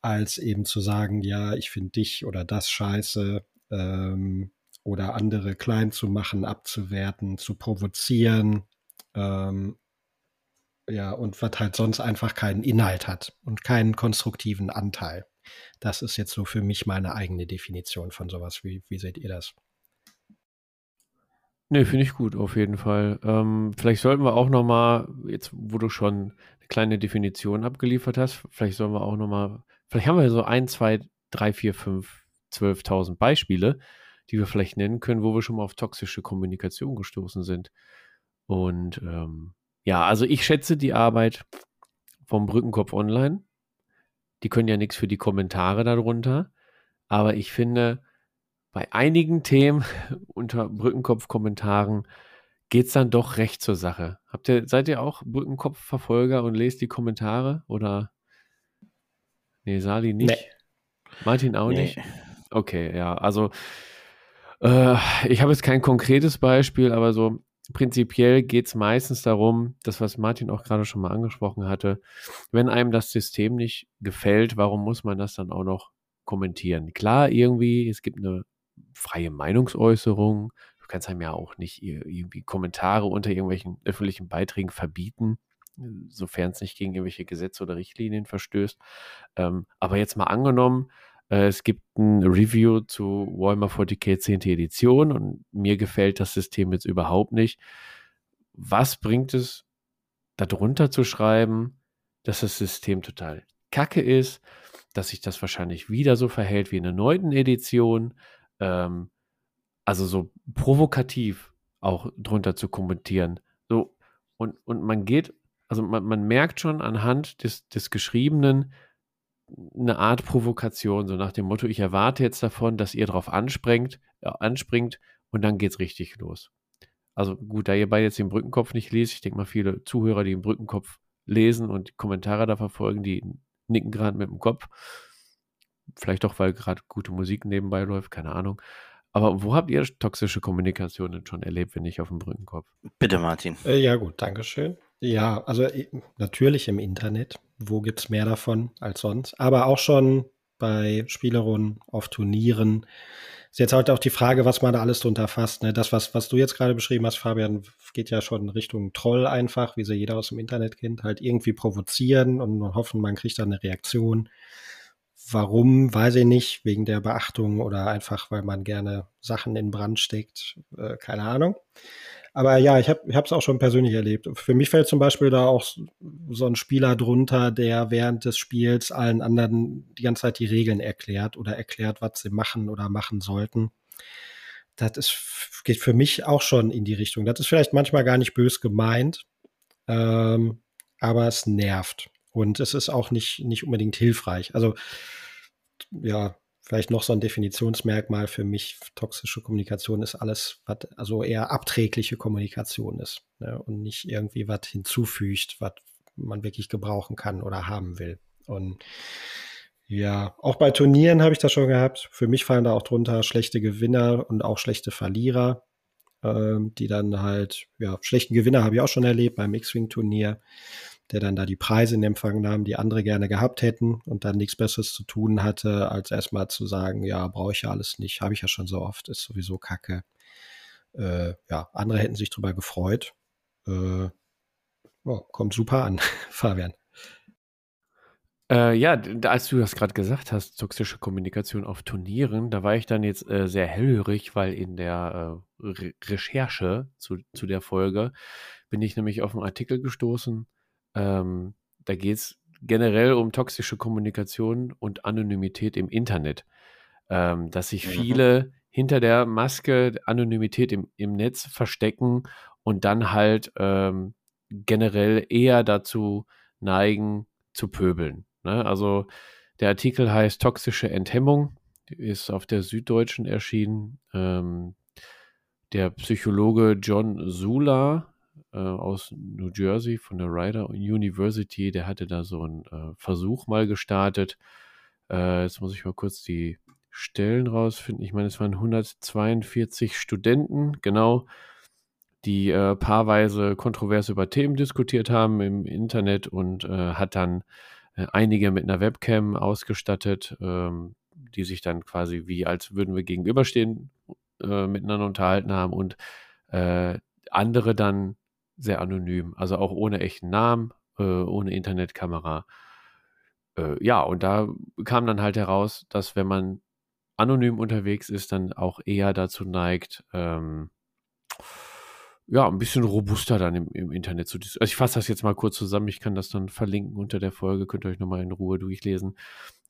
als eben zu sagen, ja, ich finde dich oder das scheiße ähm, oder andere klein zu machen, abzuwerten, zu provozieren. Ähm, ja, und was halt sonst einfach keinen Inhalt hat und keinen konstruktiven Anteil. Das ist jetzt so für mich meine eigene Definition von sowas. Wie, wie seht ihr das? Nee, finde ich gut, auf jeden Fall. Ähm, vielleicht sollten wir auch nochmal, jetzt wo du schon eine kleine Definition abgeliefert hast, vielleicht sollen wir auch nochmal, vielleicht haben wir so ein, zwei, drei, vier, fünf, zwölftausend Beispiele, die wir vielleicht nennen können, wo wir schon mal auf toxische Kommunikation gestoßen sind. Und ähm, ja, also ich schätze die Arbeit vom Brückenkopf Online. Die können ja nichts für die Kommentare darunter. Aber ich finde, bei einigen Themen unter Brückenkopf-Kommentaren geht es dann doch recht zur Sache. Habt ihr, seid ihr auch Brückenkopf-Verfolger und lest die Kommentare? Oder? Nee, Sali nicht. Nee. Martin auch nee. nicht. Okay, ja. Also äh, ich habe jetzt kein konkretes Beispiel, aber so prinzipiell geht es meistens darum, das, was Martin auch gerade schon mal angesprochen hatte, wenn einem das System nicht gefällt, warum muss man das dann auch noch kommentieren? Klar, irgendwie, es gibt eine freie Meinungsäußerung. Du kannst einem ja auch nicht irgendwie Kommentare unter irgendwelchen öffentlichen Beiträgen verbieten, sofern es nicht gegen irgendwelche Gesetze oder Richtlinien verstößt. Ähm, aber jetzt mal angenommen, es gibt ein Review zu Warhammer 40k 10. Edition und mir gefällt das System jetzt überhaupt nicht. Was bringt es, darunter zu schreiben, dass das System total kacke ist, dass sich das wahrscheinlich wieder so verhält wie in der neunten Edition, ähm, also so provokativ auch drunter zu kommentieren. So, und, und man geht, also man, man merkt schon anhand des, des Geschriebenen, eine Art Provokation, so nach dem Motto, ich erwarte jetzt davon, dass ihr darauf anspringt, äh, anspringt und dann geht's richtig los. Also gut, da ihr beide jetzt den Brückenkopf nicht lest, ich denke mal, viele Zuhörer, die den Brückenkopf lesen und die Kommentare da verfolgen, die nicken gerade mit dem Kopf. Vielleicht auch, weil gerade gute Musik nebenbei läuft, keine Ahnung. Aber wo habt ihr toxische Kommunikation denn schon erlebt, wenn nicht auf dem Brückenkopf? Bitte, Martin. Äh, ja, gut, Dankeschön. Ja, also äh, natürlich im Internet. Wo gibt es mehr davon als sonst? Aber auch schon bei Spielerunden, auf Turnieren. Ist jetzt halt auch die Frage, was man da alles drunter fasst. Ne? Das, was, was du jetzt gerade beschrieben hast, Fabian, geht ja schon Richtung Troll einfach, wie sie jeder aus dem Internet kennt. Halt irgendwie provozieren und hoffen, man kriegt da eine Reaktion. Warum, weiß ich nicht, wegen der Beachtung oder einfach, weil man gerne Sachen in Brand steckt, äh, keine Ahnung. Aber ja, ich habe es auch schon persönlich erlebt. Für mich fällt zum Beispiel da auch so ein Spieler drunter, der während des Spiels allen anderen die ganze Zeit die Regeln erklärt oder erklärt, was sie machen oder machen sollten. Das ist, geht für mich auch schon in die Richtung. Das ist vielleicht manchmal gar nicht bös gemeint, ähm, aber es nervt. Und es ist auch nicht, nicht unbedingt hilfreich. Also, ja, vielleicht noch so ein Definitionsmerkmal für mich, toxische Kommunikation ist alles, was also eher abträgliche Kommunikation ist ne? und nicht irgendwie was hinzufügt, was man wirklich gebrauchen kann oder haben will. Und ja, auch bei Turnieren habe ich das schon gehabt. Für mich fallen da auch drunter schlechte Gewinner und auch schlechte Verlierer, ähm, die dann halt, ja, schlechten Gewinner habe ich auch schon erlebt beim X-Wing-Turnier der dann da die Preise in Empfang nahm, die andere gerne gehabt hätten und dann nichts Besseres zu tun hatte, als erstmal zu sagen, ja, brauche ich ja alles nicht, habe ich ja schon so oft, ist sowieso Kacke. Äh, ja, andere hätten sich drüber gefreut. Äh, oh, kommt super an, Fabian. Äh, ja, als du das gerade gesagt hast, toxische Kommunikation auf Turnieren, da war ich dann jetzt äh, sehr hellhörig, weil in der äh, Re Recherche zu, zu der Folge bin ich nämlich auf einen Artikel gestoßen, ähm, da geht es generell um toxische Kommunikation und Anonymität im Internet. Ähm, dass sich mhm. viele hinter der Maske Anonymität im, im Netz verstecken und dann halt ähm, generell eher dazu neigen, zu pöbeln. Ne? Also der Artikel heißt Toxische Enthemmung, ist auf der Süddeutschen erschienen. Ähm, der Psychologe John Sula äh, aus New Jersey von der Rider University, der hatte da so einen äh, Versuch mal gestartet. Äh, jetzt muss ich mal kurz die Stellen rausfinden. Ich meine, es waren 142 Studenten, genau, die äh, paarweise kontrovers über Themen diskutiert haben im Internet und äh, hat dann äh, einige mit einer Webcam ausgestattet, ähm, die sich dann quasi wie als würden wir gegenüberstehen miteinander unterhalten haben und andere dann sehr anonym, also auch ohne echten Namen, äh, ohne Internetkamera. Äh, ja, und da kam dann halt heraus, dass wenn man anonym unterwegs ist, dann auch eher dazu neigt, ähm, ja, ein bisschen robuster dann im, im Internet zu Also ich fasse das jetzt mal kurz zusammen, ich kann das dann verlinken unter der Folge, könnt ihr euch nochmal in Ruhe durchlesen.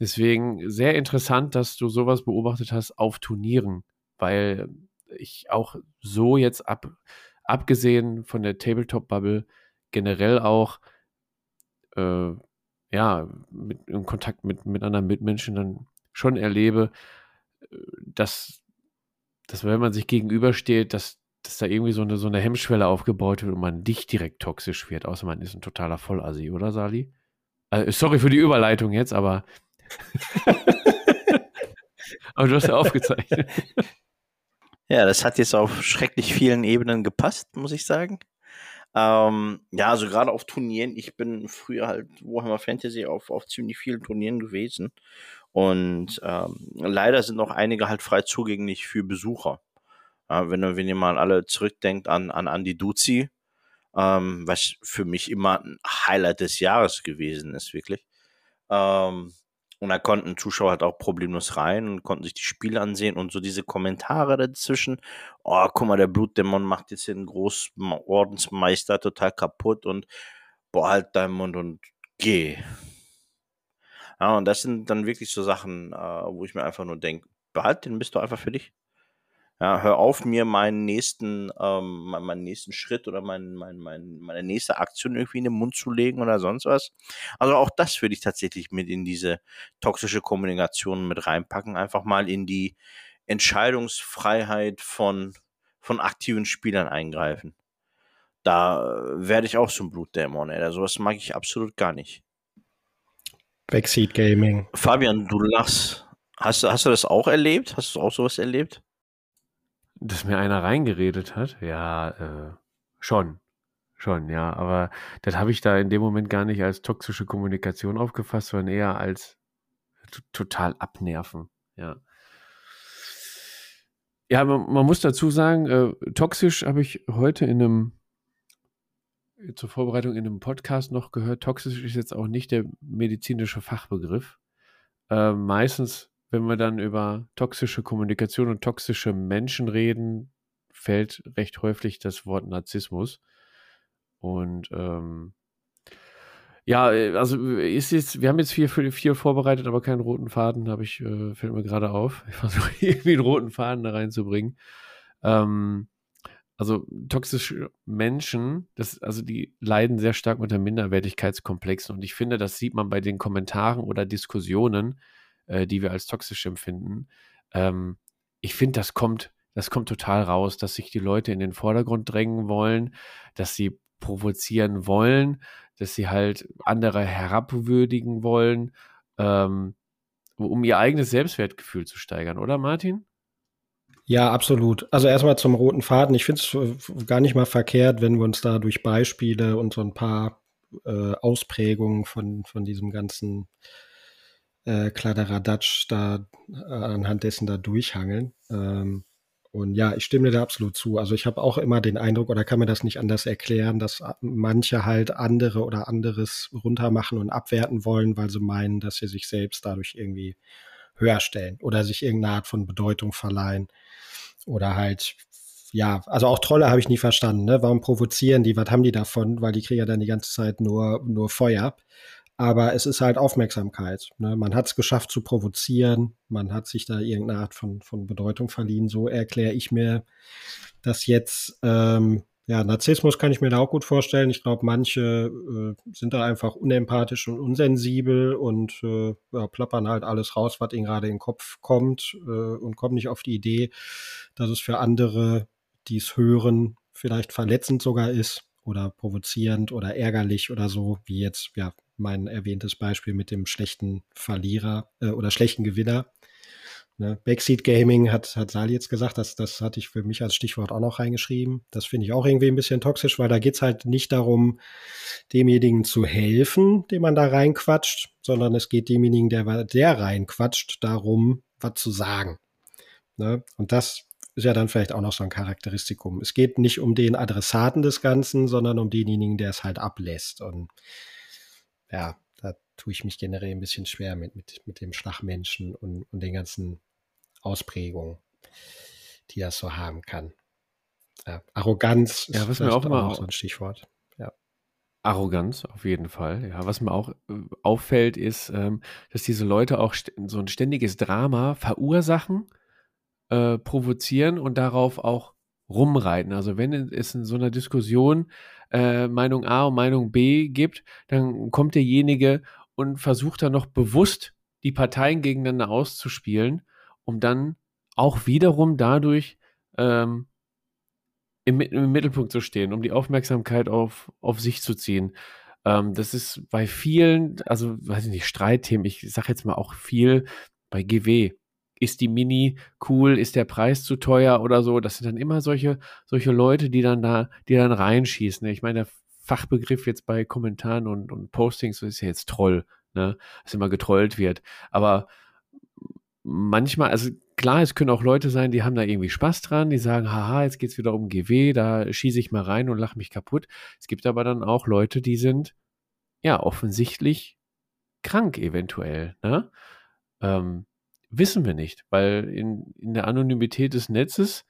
Deswegen sehr interessant, dass du sowas beobachtet hast auf Turnieren, weil ich auch so jetzt ab, abgesehen von der Tabletop-Bubble generell auch äh, ja, mit, in Kontakt mit, mit anderen Mitmenschen dann schon erlebe, äh, dass, dass wenn man sich gegenübersteht, dass, dass da irgendwie so eine, so eine Hemmschwelle aufgebaut wird und man nicht direkt toxisch wird, außer man ist ein totaler Vollassi, oder Sali? Also, sorry für die Überleitung jetzt, aber. aber du hast ja aufgezeichnet. Ja, das hat jetzt auf schrecklich vielen Ebenen gepasst, muss ich sagen. Ähm, ja, also gerade auf Turnieren, ich bin früher halt Warhammer Fantasy auf, auf ziemlich vielen Turnieren gewesen. Und ähm, leider sind noch einige halt frei zugänglich für Besucher. Äh, wenn, wenn ihr mal alle zurückdenkt an, an Andy Duzi, ähm, was für mich immer ein Highlight des Jahres gewesen ist, wirklich. Ähm, und da konnten Zuschauer halt auch problemlos rein und konnten sich die Spiele ansehen und so diese Kommentare dazwischen. Oh, guck mal, der Blutdämon macht jetzt den Großordensmeister total kaputt und boah, halt deinen Mund und geh. Ja, und das sind dann wirklich so Sachen, äh, wo ich mir einfach nur denke, behalt den bist du einfach für dich. Ja, hör auf, mir meinen nächsten, ähm, meinen nächsten Schritt oder mein, mein, mein, meine nächste Aktion irgendwie in den Mund zu legen oder sonst was. Also auch das würde ich tatsächlich mit in diese toxische Kommunikation mit reinpacken. Einfach mal in die Entscheidungsfreiheit von, von aktiven Spielern eingreifen. Da werde ich auch zum Blutdämon, ey. Sowas mag ich absolut gar nicht. Backseat Gaming. Fabian, du lachst. Hast, hast du das auch erlebt? Hast du auch sowas erlebt? Dass mir einer reingeredet hat? Ja, äh, schon. Schon, ja. Aber das habe ich da in dem Moment gar nicht als toxische Kommunikation aufgefasst, sondern eher als total abnerven. Ja. Ja, man, man muss dazu sagen, äh, toxisch habe ich heute in einem, zur Vorbereitung in einem Podcast noch gehört, toxisch ist jetzt auch nicht der medizinische Fachbegriff. Äh, meistens wenn wir dann über toxische Kommunikation und toxische Menschen reden, fällt recht häufig das Wort Narzissmus. Und ähm, ja, äh, also ist jetzt, wir haben jetzt vier, vier vorbereitet, aber keinen roten Faden, habe ich, äh, fällt mir gerade auf. Ich versuche irgendwie einen roten Faden da reinzubringen. Ähm, also toxische Menschen, das, also die leiden sehr stark unter Minderwertigkeitskomplexen und ich finde, das sieht man bei den Kommentaren oder Diskussionen, äh, die wir als toxisch empfinden. Ähm, ich finde, das kommt, das kommt total raus, dass sich die Leute in den Vordergrund drängen wollen, dass sie provozieren wollen, dass sie halt andere herabwürdigen wollen, ähm, um ihr eigenes Selbstwertgefühl zu steigern, oder Martin? Ja, absolut. Also erstmal zum roten Faden. Ich finde es gar nicht mal verkehrt, wenn wir uns da durch Beispiele und so ein paar äh, Ausprägungen von, von diesem ganzen äh, Kladderadatsch da äh, anhand dessen da durchhangeln. Ähm, und ja, ich stimme dir da absolut zu. Also ich habe auch immer den Eindruck, oder kann mir das nicht anders erklären, dass manche halt andere oder anderes runtermachen und abwerten wollen, weil sie meinen, dass sie sich selbst dadurch irgendwie höher stellen oder sich irgendeine Art von Bedeutung verleihen. Oder halt, ja, also auch Trolle habe ich nie verstanden. Ne? Warum provozieren die? Was haben die davon? Weil die kriegen ja dann die ganze Zeit nur, nur Feuer. Aber es ist halt Aufmerksamkeit. Ne? Man hat es geschafft zu provozieren, man hat sich da irgendeine Art von, von Bedeutung verliehen. So erkläre ich mir das jetzt. Ähm, ja, Narzissmus kann ich mir da auch gut vorstellen. Ich glaube, manche äh, sind da einfach unempathisch und unsensibel und äh, ja, plappern halt alles raus, was ihnen gerade in den Kopf kommt äh, und kommen nicht auf die Idee, dass es für andere, die es hören, vielleicht verletzend sogar ist oder provozierend oder ärgerlich oder so, wie jetzt ja mein erwähntes Beispiel mit dem schlechten Verlierer äh, oder schlechten Gewinner. Ne? Backseat Gaming hat, hat Sali jetzt gesagt, das, das hatte ich für mich als Stichwort auch noch reingeschrieben. Das finde ich auch irgendwie ein bisschen toxisch, weil da geht es halt nicht darum, demjenigen zu helfen, dem man da reinquatscht, sondern es geht demjenigen, der, der reinquatscht, darum, was zu sagen. Ne? Und das ist ja dann vielleicht auch noch so ein Charakteristikum. Es geht nicht um den Adressaten des Ganzen, sondern um denjenigen, der es halt ablässt. Und ja, da tue ich mich generell ein bisschen schwer mit, mit, mit dem Schlagmenschen und, und den ganzen Ausprägungen, die das so haben kann. Ja, Arroganz ja, was mir auch immer auch so ein Stichwort. Ja. Arroganz, auf jeden Fall. Ja, was mir auch äh, auffällt, ist, ähm, dass diese Leute auch so ein ständiges Drama verursachen, äh, provozieren und darauf auch rumreiten. Also wenn es in so einer Diskussion äh, Meinung A und Meinung B gibt, dann kommt derjenige und versucht dann noch bewusst die Parteien gegeneinander auszuspielen, um dann auch wiederum dadurch ähm, im, im, Mittelpunkt zu stehen, um die Aufmerksamkeit auf, auf sich zu ziehen. Ähm, das ist bei vielen, also weiß ich nicht, Streitthemen, ich sage jetzt mal auch viel bei GW. Ist die Mini cool? Ist der Preis zu teuer oder so? Das sind dann immer solche, solche Leute, die dann da, die dann reinschießen. Ich meine, der Fachbegriff jetzt bei Kommentaren und, und Postings ist ja jetzt Troll, ne? Dass immer getrollt wird. Aber manchmal, also klar, es können auch Leute sein, die haben da irgendwie Spaß dran, die sagen, haha, jetzt geht's wieder um GW, da schieße ich mal rein und lache mich kaputt. Es gibt aber dann auch Leute, die sind ja offensichtlich krank eventuell. Ne? Ähm, wissen wir nicht, weil in, in der Anonymität des Netzes,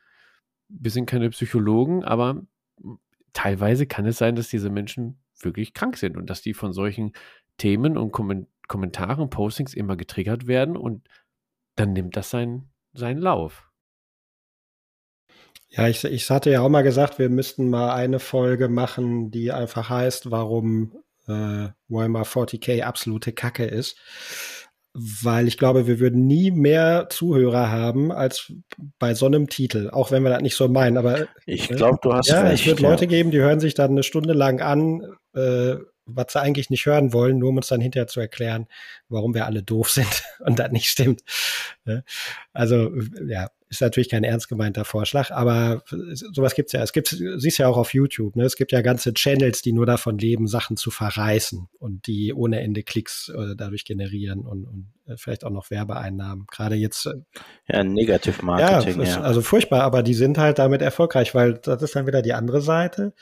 wir sind keine Psychologen, aber teilweise kann es sein, dass diese Menschen wirklich krank sind und dass die von solchen Themen und Kommentaren, Postings immer getriggert werden und dann nimmt das seinen, seinen Lauf. Ja, ich, ich hatte ja auch mal gesagt, wir müssten mal eine Folge machen, die einfach heißt, warum äh, Weimar 40k absolute Kacke ist. Weil ich glaube, wir würden nie mehr Zuhörer haben als bei so einem Titel, auch wenn wir das nicht so meinen. Aber ich glaube, du hast ja, recht. Es wird ja. Leute geben, die hören sich dann eine Stunde lang an, äh, was sie eigentlich nicht hören wollen, nur um uns dann hinterher zu erklären, warum wir alle doof sind und das nicht stimmt. Ne? Also, ja, ist natürlich kein ernst gemeinter Vorschlag, aber sowas gibt's ja. Es gibt, siehst ja auch auf YouTube, ne? Es gibt ja ganze Channels, die nur davon leben, Sachen zu verreißen und die ohne Ende Klicks äh, dadurch generieren und, und vielleicht auch noch Werbeeinnahmen. Gerade jetzt. Äh, ja, Negativ-Marketing. Ja, ja, also furchtbar, aber die sind halt damit erfolgreich, weil das ist dann wieder die andere Seite.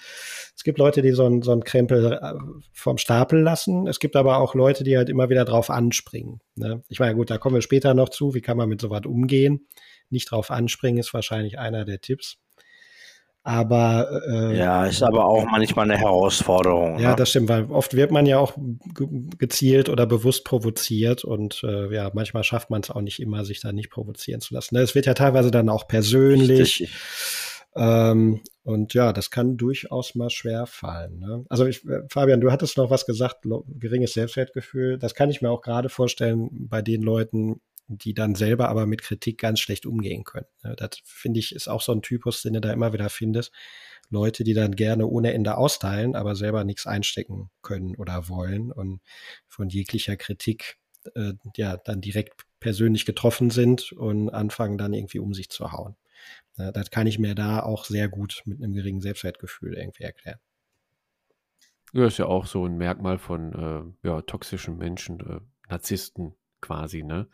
Es gibt Leute, die so einen, so einen Krempel äh, vom Stapel lassen. Es gibt aber auch Leute, die halt immer wieder drauf anspringen. Ne? Ich meine, gut, da kommen wir später noch zu. Wie kann man mit sowas umgehen? nicht drauf anspringen, ist wahrscheinlich einer der Tipps. Aber äh, ja, ist aber auch manchmal eine Herausforderung. Ja, ne? das stimmt, weil oft wird man ja auch gezielt oder bewusst provoziert und äh, ja, manchmal schafft man es auch nicht immer, sich da nicht provozieren zu lassen. Es wird ja teilweise dann auch persönlich. Ähm, und ja, das kann durchaus mal schwer fallen. Ne? Also ich, äh, Fabian, du hattest noch was gesagt, geringes Selbstwertgefühl. Das kann ich mir auch gerade vorstellen bei den Leuten, die dann selber aber mit Kritik ganz schlecht umgehen können. Das finde ich ist auch so ein Typus, den du da immer wieder findest. Leute, die dann gerne ohne Ende austeilen, aber selber nichts einstecken können oder wollen und von jeglicher Kritik äh, ja dann direkt persönlich getroffen sind und anfangen dann irgendwie um sich zu hauen. Das kann ich mir da auch sehr gut mit einem geringen Selbstwertgefühl irgendwie erklären. Ja, ist ja auch so ein Merkmal von äh, ja, toxischen Menschen, äh, Narzissten quasi, ne?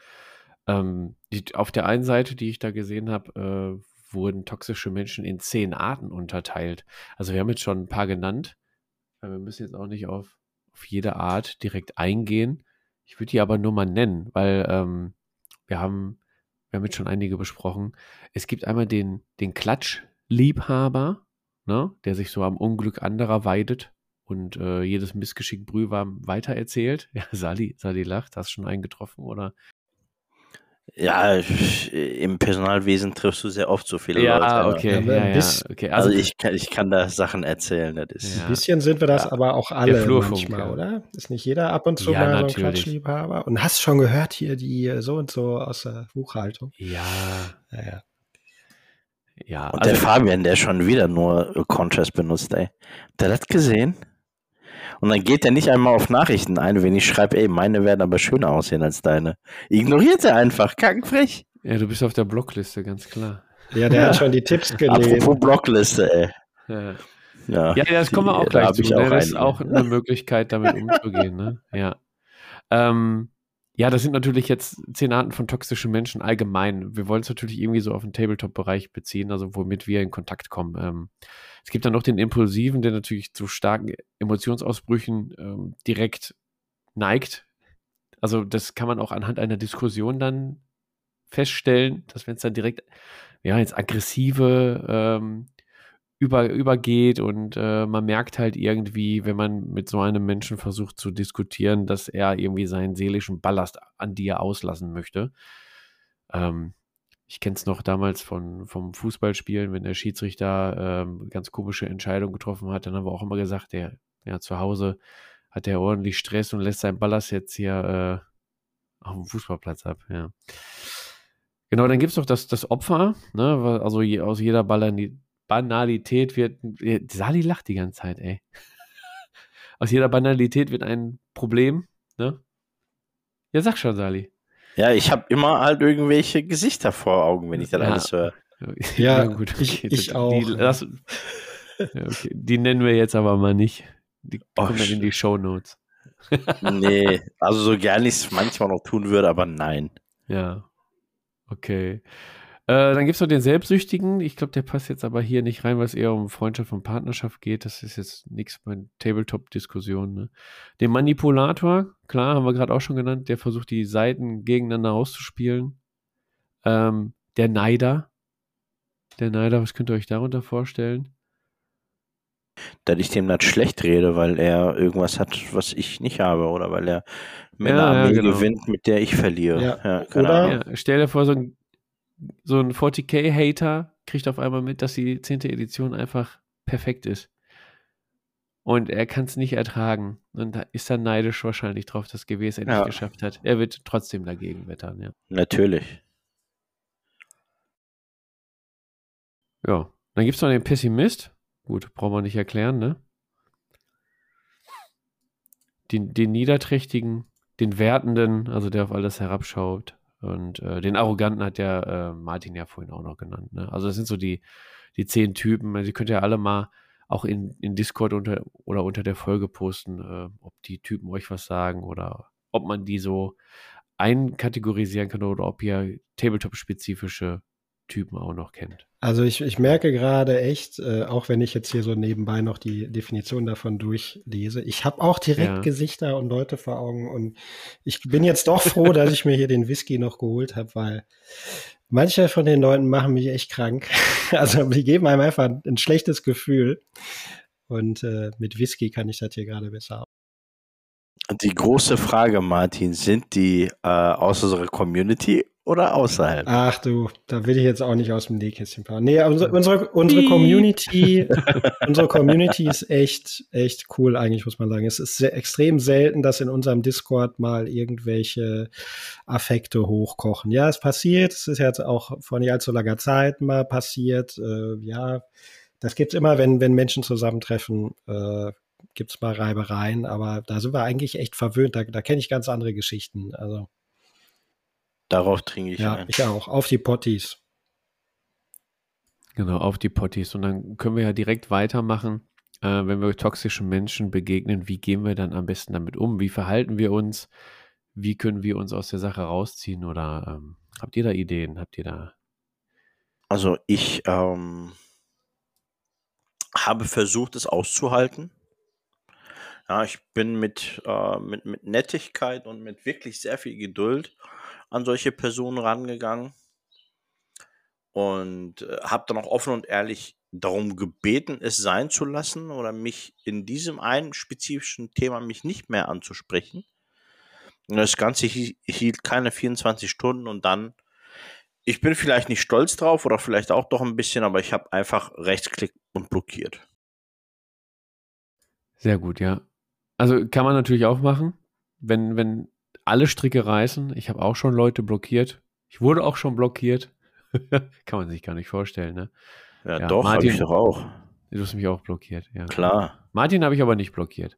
Ähm, die, auf der einen Seite, die ich da gesehen habe, äh, wurden toxische Menschen in zehn Arten unterteilt. Also wir haben jetzt schon ein paar genannt. Wir müssen jetzt auch nicht auf, auf jede Art direkt eingehen. Ich würde die aber nur mal nennen, weil ähm, wir haben, wir haben jetzt schon einige besprochen. Es gibt einmal den, den Klatschliebhaber, ne, der sich so am Unglück anderer weidet und äh, jedes Missgeschick brühwarm weitererzählt. Ja, Sali, Sali lacht, hast du schon eingetroffen oder ja, im Personalwesen triffst du sehr oft so viele ja, Leute. Okay, ja, ja, okay. Also, also, ich, kann, ich kann da Sachen erzählen. Das ist, ja. Ein bisschen sind wir das aber auch alle manchmal, oder? Ist nicht jeder ab und zu mal so ein Klatschliebhaber? Und hast schon gehört hier die äh, so und so aus der Buchhaltung? Ja. Ja, ja. und also, der Fabian, der schon wieder nur Contrast benutzt, ey. Der hat gesehen? Und dann geht er nicht einmal auf Nachrichten ein, wenn ich schreibe, ey, meine werden aber schöner aussehen als deine. Ignoriert er einfach, kackenfrech. Ja, du bist auf der Blockliste, ganz klar. Ja, der ja. hat schon die Tipps gelesen. Apropos Blockliste, ey. Ja. Ja, ja das kommen wir auch gleich zu. Ne? Das ist auch eine Möglichkeit, damit umzugehen. Ne? Ja. Ähm, ja, das sind natürlich jetzt zehn Arten von toxischen Menschen allgemein. Wir wollen es natürlich irgendwie so auf den Tabletop-Bereich beziehen, also womit wir in Kontakt kommen. Ähm, es gibt dann noch den Impulsiven, der natürlich zu starken Emotionsausbrüchen ähm, direkt neigt. Also das kann man auch anhand einer Diskussion dann feststellen, dass wenn es dann direkt ja ins aggressive ähm, über, übergeht und äh, man merkt halt irgendwie, wenn man mit so einem Menschen versucht zu diskutieren, dass er irgendwie seinen seelischen Ballast an dir auslassen möchte. Ähm, ich kenne es noch damals von, vom Fußballspielen, wenn der Schiedsrichter ähm, ganz komische Entscheidungen getroffen hat, dann haben wir auch immer gesagt, der, ja, zu Hause hat er ordentlich Stress und lässt seinen Ballast jetzt hier äh, auf dem Fußballplatz ab, ja. Genau, dann gibt es noch das, das Opfer, ne? also je, aus jeder Baller, Banalität wird. Sali lacht die ganze Zeit, ey. Aus jeder Banalität wird ein Problem, ne? Ja, sag schon, Sali. Ja, ich habe immer halt irgendwelche Gesichter vor Augen, wenn ich das ja. alles höre. Ja, ja gut. Okay. Ich, ich auch. Die, das, ja, okay. die, nennen wir jetzt aber mal nicht. Die oh, kommen dann in die Show Notes. nee, also so gerne ich es manchmal noch tun würde, aber nein. Ja. Okay. Äh, dann gibt es noch den Selbstsüchtigen. Ich glaube, der passt jetzt aber hier nicht rein, weil es eher um Freundschaft und Partnerschaft geht. Das ist jetzt nichts bei Tabletop-Diskussionen. Ne? Den Manipulator, klar, haben wir gerade auch schon genannt, der versucht, die Seiten gegeneinander auszuspielen. Ähm, der Neider. Der Neider, was könnt ihr euch darunter vorstellen? dass ich dem nicht schlecht rede, weil er irgendwas hat, was ich nicht habe, oder weil er mit ja, ja, genau. gewinnt, mit der ich verliere. Ja. Ja, oder ja, stell dir vor, so ein so ein 40k-Hater kriegt auf einmal mit, dass die 10. Edition einfach perfekt ist. Und er kann es nicht ertragen. Und da ist er neidisch wahrscheinlich drauf, dass GW es endlich ja. geschafft hat. Er wird trotzdem dagegen wettern, ja. Natürlich. Ja. Dann gibt es noch den Pessimist. Gut, brauchen wir nicht erklären, ne? Den, den Niederträchtigen, den Wertenden, also der auf alles herabschaut. Und äh, den Arroganten hat ja äh, Martin ja vorhin auch noch genannt. Ne? Also das sind so die, die zehn Typen. Also könnt ja alle mal auch in, in Discord unter, oder unter der Folge posten, äh, ob die Typen euch was sagen oder ob man die so einkategorisieren kann oder ob ihr Tabletop-spezifische Typen auch noch kennt. Also ich, ich merke gerade echt, äh, auch wenn ich jetzt hier so nebenbei noch die Definition davon durchlese, ich habe auch direkt ja. Gesichter und Leute vor Augen und ich bin jetzt doch froh, dass ich mir hier den Whisky noch geholt habe, weil manche von den Leuten machen mich echt krank. Also die geben einem einfach ein schlechtes Gefühl und äh, mit Whisky kann ich das hier gerade besser. Die große Frage, Martin, sind die äh, aus unserer Community oder außerhalb? Ach du, da will ich jetzt auch nicht aus dem Nähkästchen fahren. Nee, unsere, unsere, unsere Community, unsere Community ist echt, echt cool eigentlich, muss man sagen. Es ist sehr, extrem selten, dass in unserem Discord mal irgendwelche Affekte hochkochen. Ja, es passiert. Es ist jetzt auch vor nicht allzu langer Zeit mal passiert. Äh, ja, das gibt's immer, wenn, wenn Menschen zusammentreffen, äh, gibt's mal Reibereien. Aber da sind wir eigentlich echt verwöhnt. Da, da kenne ich ganz andere Geschichten. Also. Darauf trinke ich ja, ein. Ich auch. Auf die Potties. Genau, auf die Potties. Und dann können wir ja direkt weitermachen. Äh, wenn wir toxischen Menschen begegnen, wie gehen wir dann am besten damit um? Wie verhalten wir uns? Wie können wir uns aus der Sache rausziehen? Oder ähm, habt ihr da Ideen? Habt ihr da? Also ich ähm, habe versucht, es auszuhalten. Ja, ich bin mit, äh, mit, mit Nettigkeit und mit wirklich sehr viel Geduld an solche Personen rangegangen und äh, habe dann auch offen und ehrlich darum gebeten, es sein zu lassen oder mich in diesem einen spezifischen Thema mich nicht mehr anzusprechen. Und das Ganze hielt keine 24 Stunden und dann, ich bin vielleicht nicht stolz drauf oder vielleicht auch doch ein bisschen, aber ich habe einfach Rechtsklick und blockiert. Sehr gut, ja. Also kann man natürlich auch machen, wenn, wenn alle Stricke reißen. Ich habe auch schon Leute blockiert. Ich wurde auch schon blockiert. Kann man sich gar nicht vorstellen, ne? Ja, ja doch, habe ich doch auch. Du hast mich auch blockiert, ja. Klar. Martin habe ich aber nicht blockiert.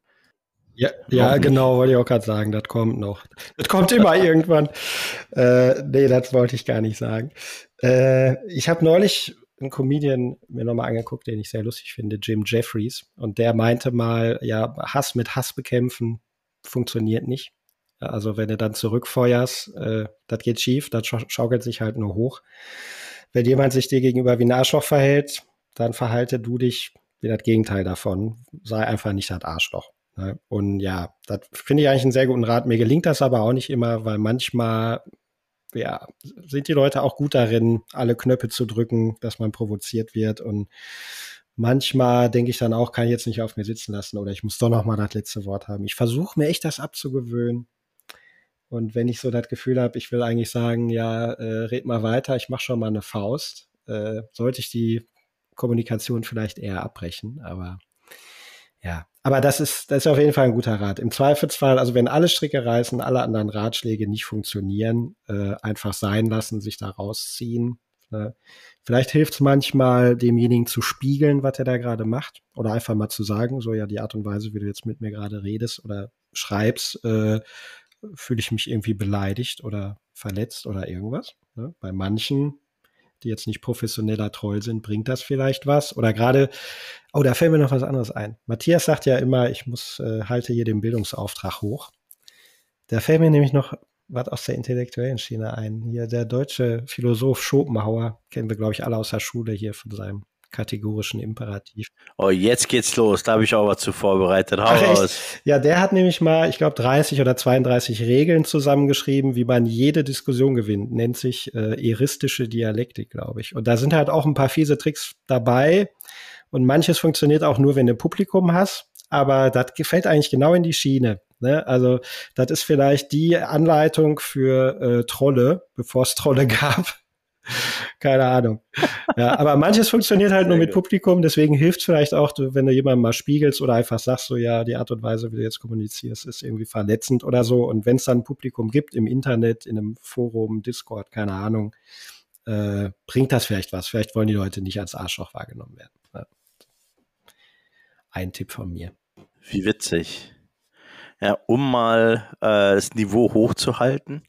Ja, ja genau, wollte ich auch gerade sagen, das kommt noch. Das kommt immer irgendwann. Äh, nee, das wollte ich gar nicht sagen. Äh, ich habe neulich einen Comedian mir nochmal angeguckt, den ich sehr lustig finde, Jim Jeffries. Und der meinte mal, ja, Hass mit Hass bekämpfen funktioniert nicht. Also wenn du dann zurückfeuerst, äh, das geht schief, das schaukelt sich halt nur hoch. Wenn jemand sich dir gegenüber wie ein Arschloch verhält, dann verhalte du dich wie das Gegenteil davon. Sei einfach nicht das Arschloch. Ne? Und ja, das finde ich eigentlich einen sehr guten Rat. Mir gelingt das aber auch nicht immer, weil manchmal ja, sind die Leute auch gut darin, alle Knöpfe zu drücken, dass man provoziert wird und manchmal denke ich dann auch, kann ich jetzt nicht auf mir sitzen lassen oder ich muss doch noch mal das letzte Wort haben. Ich versuche mir echt das abzugewöhnen. Und wenn ich so das Gefühl habe, ich will eigentlich sagen, ja, äh, red mal weiter, ich mache schon mal eine Faust, äh, sollte ich die Kommunikation vielleicht eher abbrechen. Aber ja, aber das ist, das ist auf jeden Fall ein guter Rat. Im Zweifelsfall, also wenn alle Stricke reißen, alle anderen Ratschläge nicht funktionieren, äh, einfach sein lassen, sich da rausziehen. Ne? Vielleicht hilft es manchmal, demjenigen zu spiegeln, was er da gerade macht. Oder einfach mal zu sagen, so ja, die Art und Weise, wie du jetzt mit mir gerade redest oder schreibst, äh, fühle ich mich irgendwie beleidigt oder verletzt oder irgendwas. Ne? Bei manchen die jetzt nicht professioneller Troll sind, bringt das vielleicht was? Oder gerade, oh, da fällt mir noch was anderes ein. Matthias sagt ja immer, ich muss, äh, halte hier den Bildungsauftrag hoch. Da fällt mir nämlich noch was aus der intellektuellen Schiene ein. Hier der deutsche Philosoph Schopenhauer, kennen wir, glaube ich, alle aus der Schule hier von seinem kategorischen Imperativ. Oh, jetzt geht's los. Da habe ich auch was zu vorbereitet. Hau Ach, raus. Ja, der hat nämlich mal, ich glaube, 30 oder 32 Regeln zusammengeschrieben, wie man jede Diskussion gewinnt. Nennt sich äh, eristische Dialektik, glaube ich. Und da sind halt auch ein paar fiese Tricks dabei. Und manches funktioniert auch nur, wenn du Publikum hast. Aber das gefällt eigentlich genau in die Schiene. Ne? Also, das ist vielleicht die Anleitung für äh, Trolle, bevor es Trolle gab. Keine Ahnung. Ja, aber manches funktioniert halt nur mit Publikum, deswegen hilft es vielleicht auch, wenn du jemandem mal spiegelst oder einfach sagst, so ja, die Art und Weise, wie du jetzt kommunizierst, ist irgendwie verletzend oder so. Und wenn es dann ein Publikum gibt im Internet, in einem Forum, Discord, keine Ahnung, äh, bringt das vielleicht was. Vielleicht wollen die Leute nicht als Arschloch wahrgenommen werden. Ja. Ein Tipp von mir. Wie witzig. Ja, um mal äh, das Niveau hochzuhalten,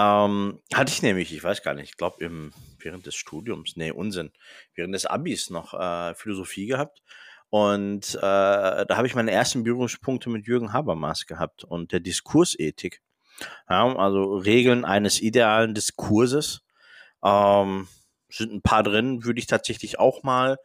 ähm, hatte ich nämlich, ich weiß gar nicht, ich glaube während des Studiums, nee, Unsinn, während des Abis noch äh, Philosophie gehabt. Und äh, da habe ich meine ersten Berührungspunkte mit Jürgen Habermas gehabt und der Diskursethik. Ja, also Regeln eines idealen Diskurses. Ähm, sind ein paar drin, würde ich tatsächlich auch mal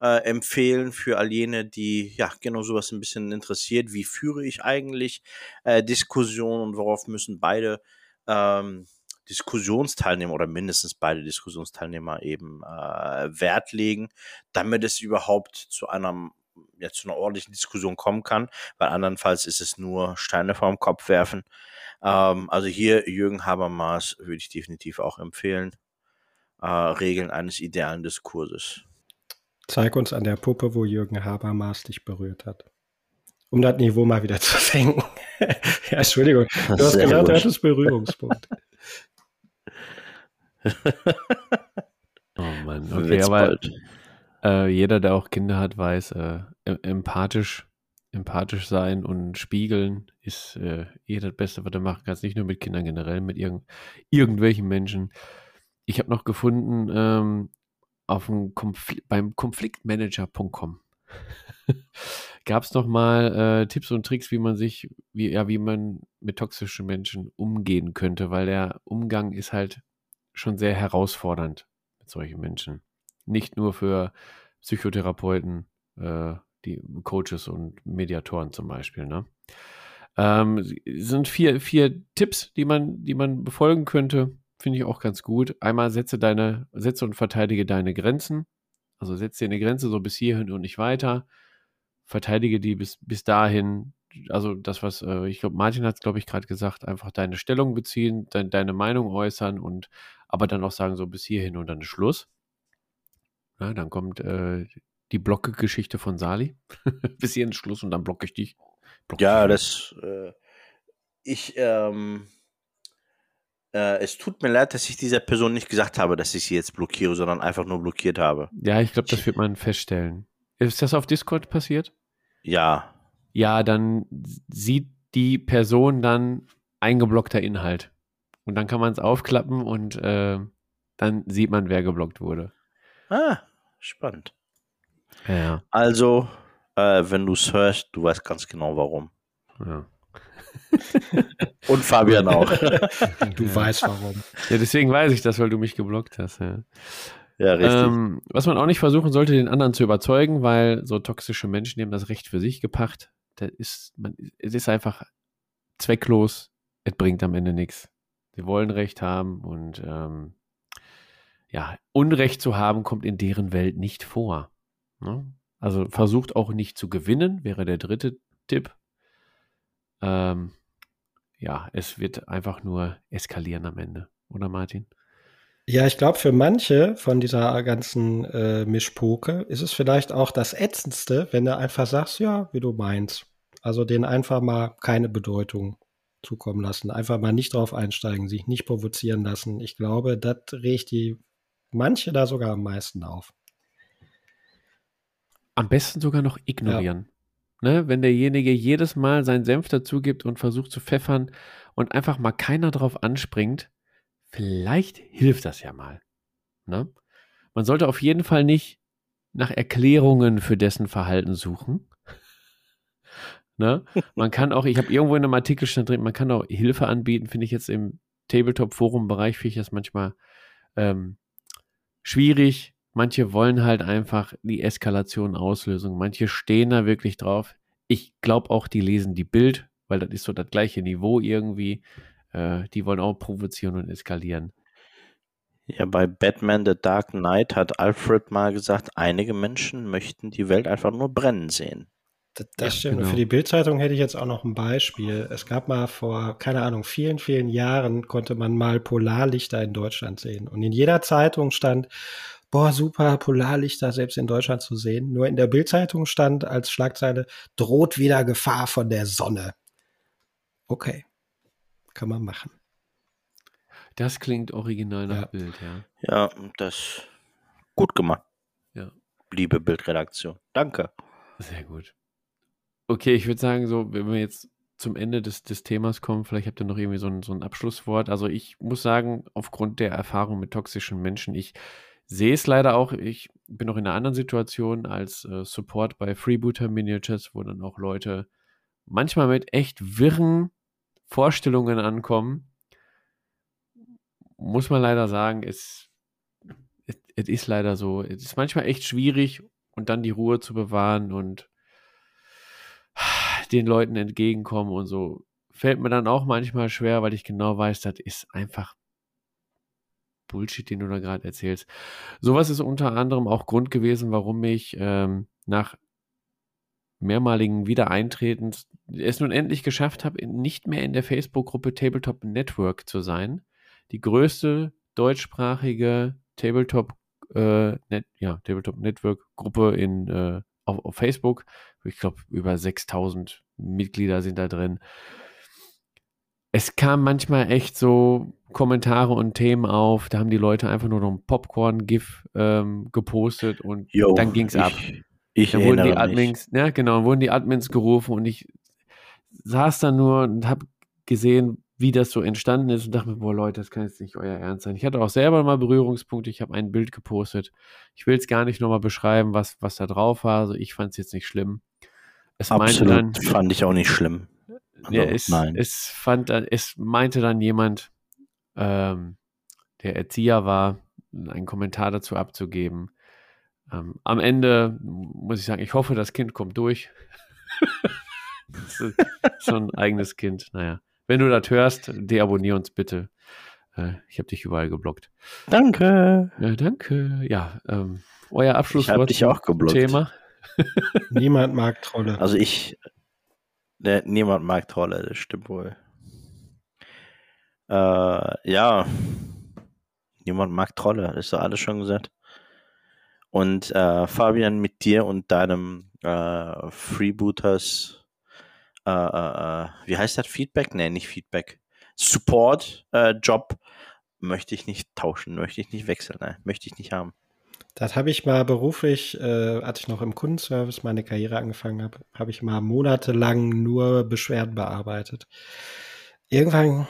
äh, empfehlen für all jene, die ja genau sowas ein bisschen interessiert. Wie führe ich eigentlich äh, Diskussionen und worauf müssen beide ähm, Diskussionsteilnehmer oder mindestens beide Diskussionsteilnehmer eben äh, Wert legen, damit es überhaupt zu einer ja, zu einer ordentlichen Diskussion kommen kann, weil andernfalls ist es nur Steine vorm Kopf werfen. Ähm, also hier Jürgen Habermas würde ich definitiv auch empfehlen. Äh, Regeln eines idealen Diskurses. Zeig uns an der Puppe, wo Jürgen Habermas dich berührt hat um das Niveau mal wieder zu senken. ja, Entschuldigung, du hast gesagt, du hattest Berührungspunkt. oh Mann, okay, aber äh, jeder, der auch Kinder hat, weiß, äh, empathisch, empathisch sein und spiegeln ist äh, eh das Beste, was du machen kannst. Nicht nur mit Kindern generell, mit irgend, irgendwelchen Menschen. Ich habe noch gefunden ähm, auf dem Konfl beim konfliktmanager.com Gab es noch mal äh, Tipps und Tricks, wie man sich, wie, ja, wie man mit toxischen Menschen umgehen könnte, weil der Umgang ist halt schon sehr herausfordernd mit solchen Menschen. Nicht nur für Psychotherapeuten, äh, die Coaches und Mediatoren zum Beispiel. Ne? Ähm, sind vier, vier Tipps, die man, die man befolgen könnte. Finde ich auch ganz gut. Einmal setze deine, setze und verteidige deine Grenzen. Also setze dir eine Grenze so bis hierhin und nicht weiter verteidige die bis, bis dahin, also das, was, äh, ich glaube, Martin hat es, glaube ich, gerade gesagt, einfach deine Stellung beziehen, de deine Meinung äußern und aber dann auch sagen, so bis hierhin und dann ist Schluss. Ja, dann kommt äh, die Blocke-Geschichte von Sali. bis hierhin Schluss und dann blocke ich dich. Block ja, das, äh, ich, ähm, äh, es tut mir leid, dass ich dieser Person nicht gesagt habe, dass ich sie jetzt blockiere, sondern einfach nur blockiert habe. Ja, ich glaube, das wird man feststellen. Ist das auf Discord passiert? Ja. Ja, dann sieht die Person dann eingeblockter Inhalt. Und dann kann man es aufklappen und äh, dann sieht man, wer geblockt wurde. Ah, spannend. Ja. Also, äh, wenn du es hörst, du weißt ganz genau warum. Ja. und Fabian auch. du weißt warum. Ja, deswegen weiß ich das, weil du mich geblockt hast. Ja. Ja, richtig. Ähm, was man auch nicht versuchen sollte, den anderen zu überzeugen, weil so toxische Menschen, haben das Recht für sich gepacht. Das ist, man, es ist einfach zwecklos. Es bringt am Ende nichts. Sie wollen Recht haben und ähm, ja, Unrecht zu haben kommt in deren Welt nicht vor. Ne? Also versucht auch nicht zu gewinnen, wäre der dritte Tipp. Ähm, ja, es wird einfach nur eskalieren am Ende, oder Martin? Ja, ich glaube, für manche von dieser ganzen äh, Mischpoke ist es vielleicht auch das Ätzendste, wenn du einfach sagst, ja, wie du meinst. Also den einfach mal keine Bedeutung zukommen lassen. Einfach mal nicht drauf einsteigen, sich nicht provozieren lassen. Ich glaube, das regt die manche da sogar am meisten auf. Am besten sogar noch ignorieren. Ja. Ne? Wenn derjenige jedes Mal seinen Senf dazugibt und versucht zu pfeffern und einfach mal keiner drauf anspringt, Vielleicht hilft das ja mal. Ne? Man sollte auf jeden Fall nicht nach Erklärungen für dessen Verhalten suchen. ne? Man kann auch, ich habe irgendwo in einem Artikel stand drin, man kann auch Hilfe anbieten, finde ich jetzt im Tabletop-Forum-Bereich, finde ich das manchmal ähm, schwierig. Manche wollen halt einfach die Eskalation auslösen. Manche stehen da wirklich drauf. Ich glaube auch, die lesen die Bild, weil das ist so das gleiche Niveau irgendwie. Äh, die wollen auch provozieren und eskalieren. Ja, bei Batman The Dark Knight hat Alfred mal gesagt, einige Menschen möchten die Welt einfach nur brennen sehen. Das, das ja, stimmt. Genau. Für die Bildzeitung hätte ich jetzt auch noch ein Beispiel. Es gab mal vor, keine Ahnung, vielen, vielen Jahren konnte man mal Polarlichter in Deutschland sehen. Und in jeder Zeitung stand, boah, super, Polarlichter selbst in Deutschland zu sehen. Nur in der Bildzeitung stand als Schlagzeile, droht wieder Gefahr von der Sonne. Okay kann man machen. Das klingt original nach ja. Bild, ja. Ja, das gut gemacht. Ja. Liebe Bildredaktion. Danke. Sehr gut. Okay, ich würde sagen, so, wenn wir jetzt zum Ende des, des Themas kommen, vielleicht habt ihr noch irgendwie so ein, so ein Abschlusswort. Also ich muss sagen, aufgrund der Erfahrung mit toxischen Menschen, ich sehe es leider auch, ich bin noch in einer anderen Situation als äh, Support bei Freebooter Miniatures, wo dann auch Leute manchmal mit echt wirren Vorstellungen ankommen, muss man leider sagen, es, ist leider so. Es ist manchmal echt schwierig und dann die Ruhe zu bewahren und den Leuten entgegenkommen und so. Fällt mir dann auch manchmal schwer, weil ich genau weiß, das ist einfach Bullshit, den du da gerade erzählst. Sowas ist unter anderem auch Grund gewesen, warum ich ähm, nach mehrmaligen Wiedereintretens es nun endlich geschafft habe, nicht mehr in der Facebook-Gruppe Tabletop Network zu sein. Die größte deutschsprachige Tabletop, äh, Net, ja, Tabletop Network Gruppe in, äh, auf, auf Facebook. Ich glaube, über 6000 Mitglieder sind da drin. Es kam manchmal echt so Kommentare und Themen auf, da haben die Leute einfach nur noch ein Popcorn-GIF ähm, gepostet und Yo, dann ging es ab. Ich dann wurden die Admins, mich. ja genau, wurden die Admins gerufen und ich saß da nur und habe gesehen, wie das so entstanden ist und dachte mir, boah Leute, das kann jetzt nicht euer Ernst sein. Ich hatte auch selber mal Berührungspunkte, ich habe ein Bild gepostet. Ich will es gar nicht nochmal beschreiben, was, was da drauf war. Also ich fand es jetzt nicht schlimm. Es Absolut, dann, fand ich auch nicht schlimm. Also, ja, es, nein. Es, fand, es meinte dann jemand, ähm, der Erzieher war, einen Kommentar dazu abzugeben. Ähm, am Ende muss ich sagen, ich hoffe, das Kind kommt durch. so ein eigenes Kind. Naja, wenn du das hörst, deabonnier uns bitte. Äh, ich habe dich überall geblockt. Danke. Ja, danke. Ja, ähm, euer Abschlusswort. Ich habe dich auch geblockt. Thema. niemand mag Trolle. Also ich, ne, niemand mag Trolle, das stimmt wohl. Äh, ja, niemand mag Trolle, das ist doch alles schon gesagt. Und äh, Fabian, mit dir und deinem äh, Freebooters, äh, äh, äh, wie heißt das? Feedback? Nee, nicht Feedback. Support-Job äh, möchte ich nicht tauschen, möchte ich nicht wechseln, ne? möchte ich nicht haben. Das habe ich mal beruflich, äh, als ich noch im Kundenservice meine Karriere angefangen habe, habe ich mal monatelang nur Beschwerden bearbeitet. Irgendwann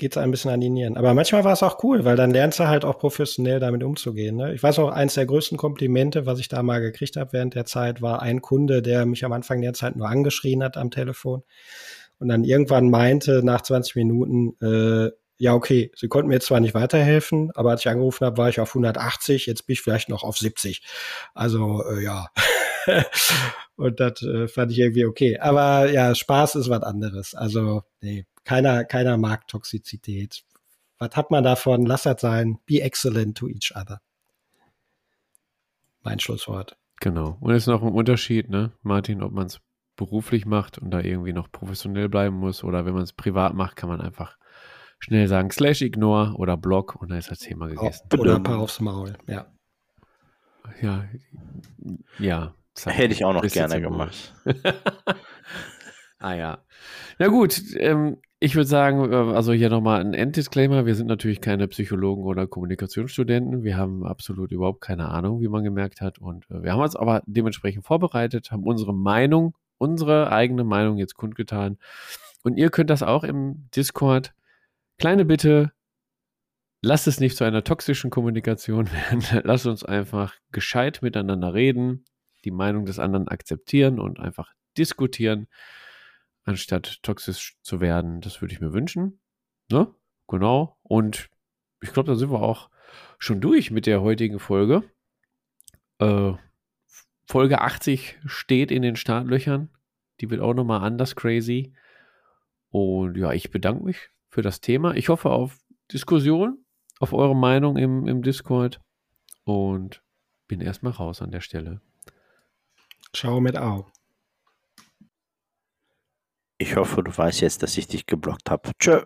geht es ein bisschen an die Nieren. Aber manchmal war es auch cool, weil dann lernst du halt auch professionell damit umzugehen. Ne? Ich weiß auch, eins der größten Komplimente, was ich da mal gekriegt habe während der Zeit, war ein Kunde, der mich am Anfang der Zeit nur angeschrien hat am Telefon und dann irgendwann meinte nach 20 Minuten, äh, ja, okay, Sie konnten mir zwar nicht weiterhelfen, aber als ich angerufen habe, war ich auf 180, jetzt bin ich vielleicht noch auf 70. Also, äh, ja. und das äh, fand ich irgendwie okay. Aber ja, Spaß ist was anderes. Also, nee, keiner, keiner mag Toxizität. Was hat man davon? Lass das sein. Be excellent to each other. Mein Schlusswort. Genau. Und es ist noch ein Unterschied, ne, Martin, ob man es beruflich macht und da irgendwie noch professionell bleiben muss oder wenn man es privat macht, kann man einfach schnell sagen slash ignore oder block und dann ist das Thema gegessen. Oder ein paar aufs Maul, ja. Ja, ja. Hätte ich auch noch gerne gemacht. ah ja. Na gut, ähm, ich würde sagen, äh, also hier nochmal ein Enddisclaimer. Wir sind natürlich keine Psychologen oder Kommunikationsstudenten. Wir haben absolut überhaupt keine Ahnung, wie man gemerkt hat. Und äh, wir haben uns aber dementsprechend vorbereitet, haben unsere Meinung, unsere eigene Meinung jetzt kundgetan. Und ihr könnt das auch im Discord. Kleine Bitte, lasst es nicht zu einer toxischen Kommunikation werden. lasst uns einfach gescheit miteinander reden, die Meinung des anderen akzeptieren und einfach diskutieren anstatt toxisch zu werden. Das würde ich mir wünschen. Ne? Genau. Und ich glaube, da sind wir auch schon durch mit der heutigen Folge. Äh, Folge 80 steht in den Startlöchern. Die wird auch nochmal anders crazy. Und ja, ich bedanke mich für das Thema. Ich hoffe auf Diskussion, auf eure Meinung im, im Discord. Und bin erstmal raus an der Stelle. Ciao mit Au. Ich hoffe, du weißt jetzt, dass ich dich geblockt habe. Tschö.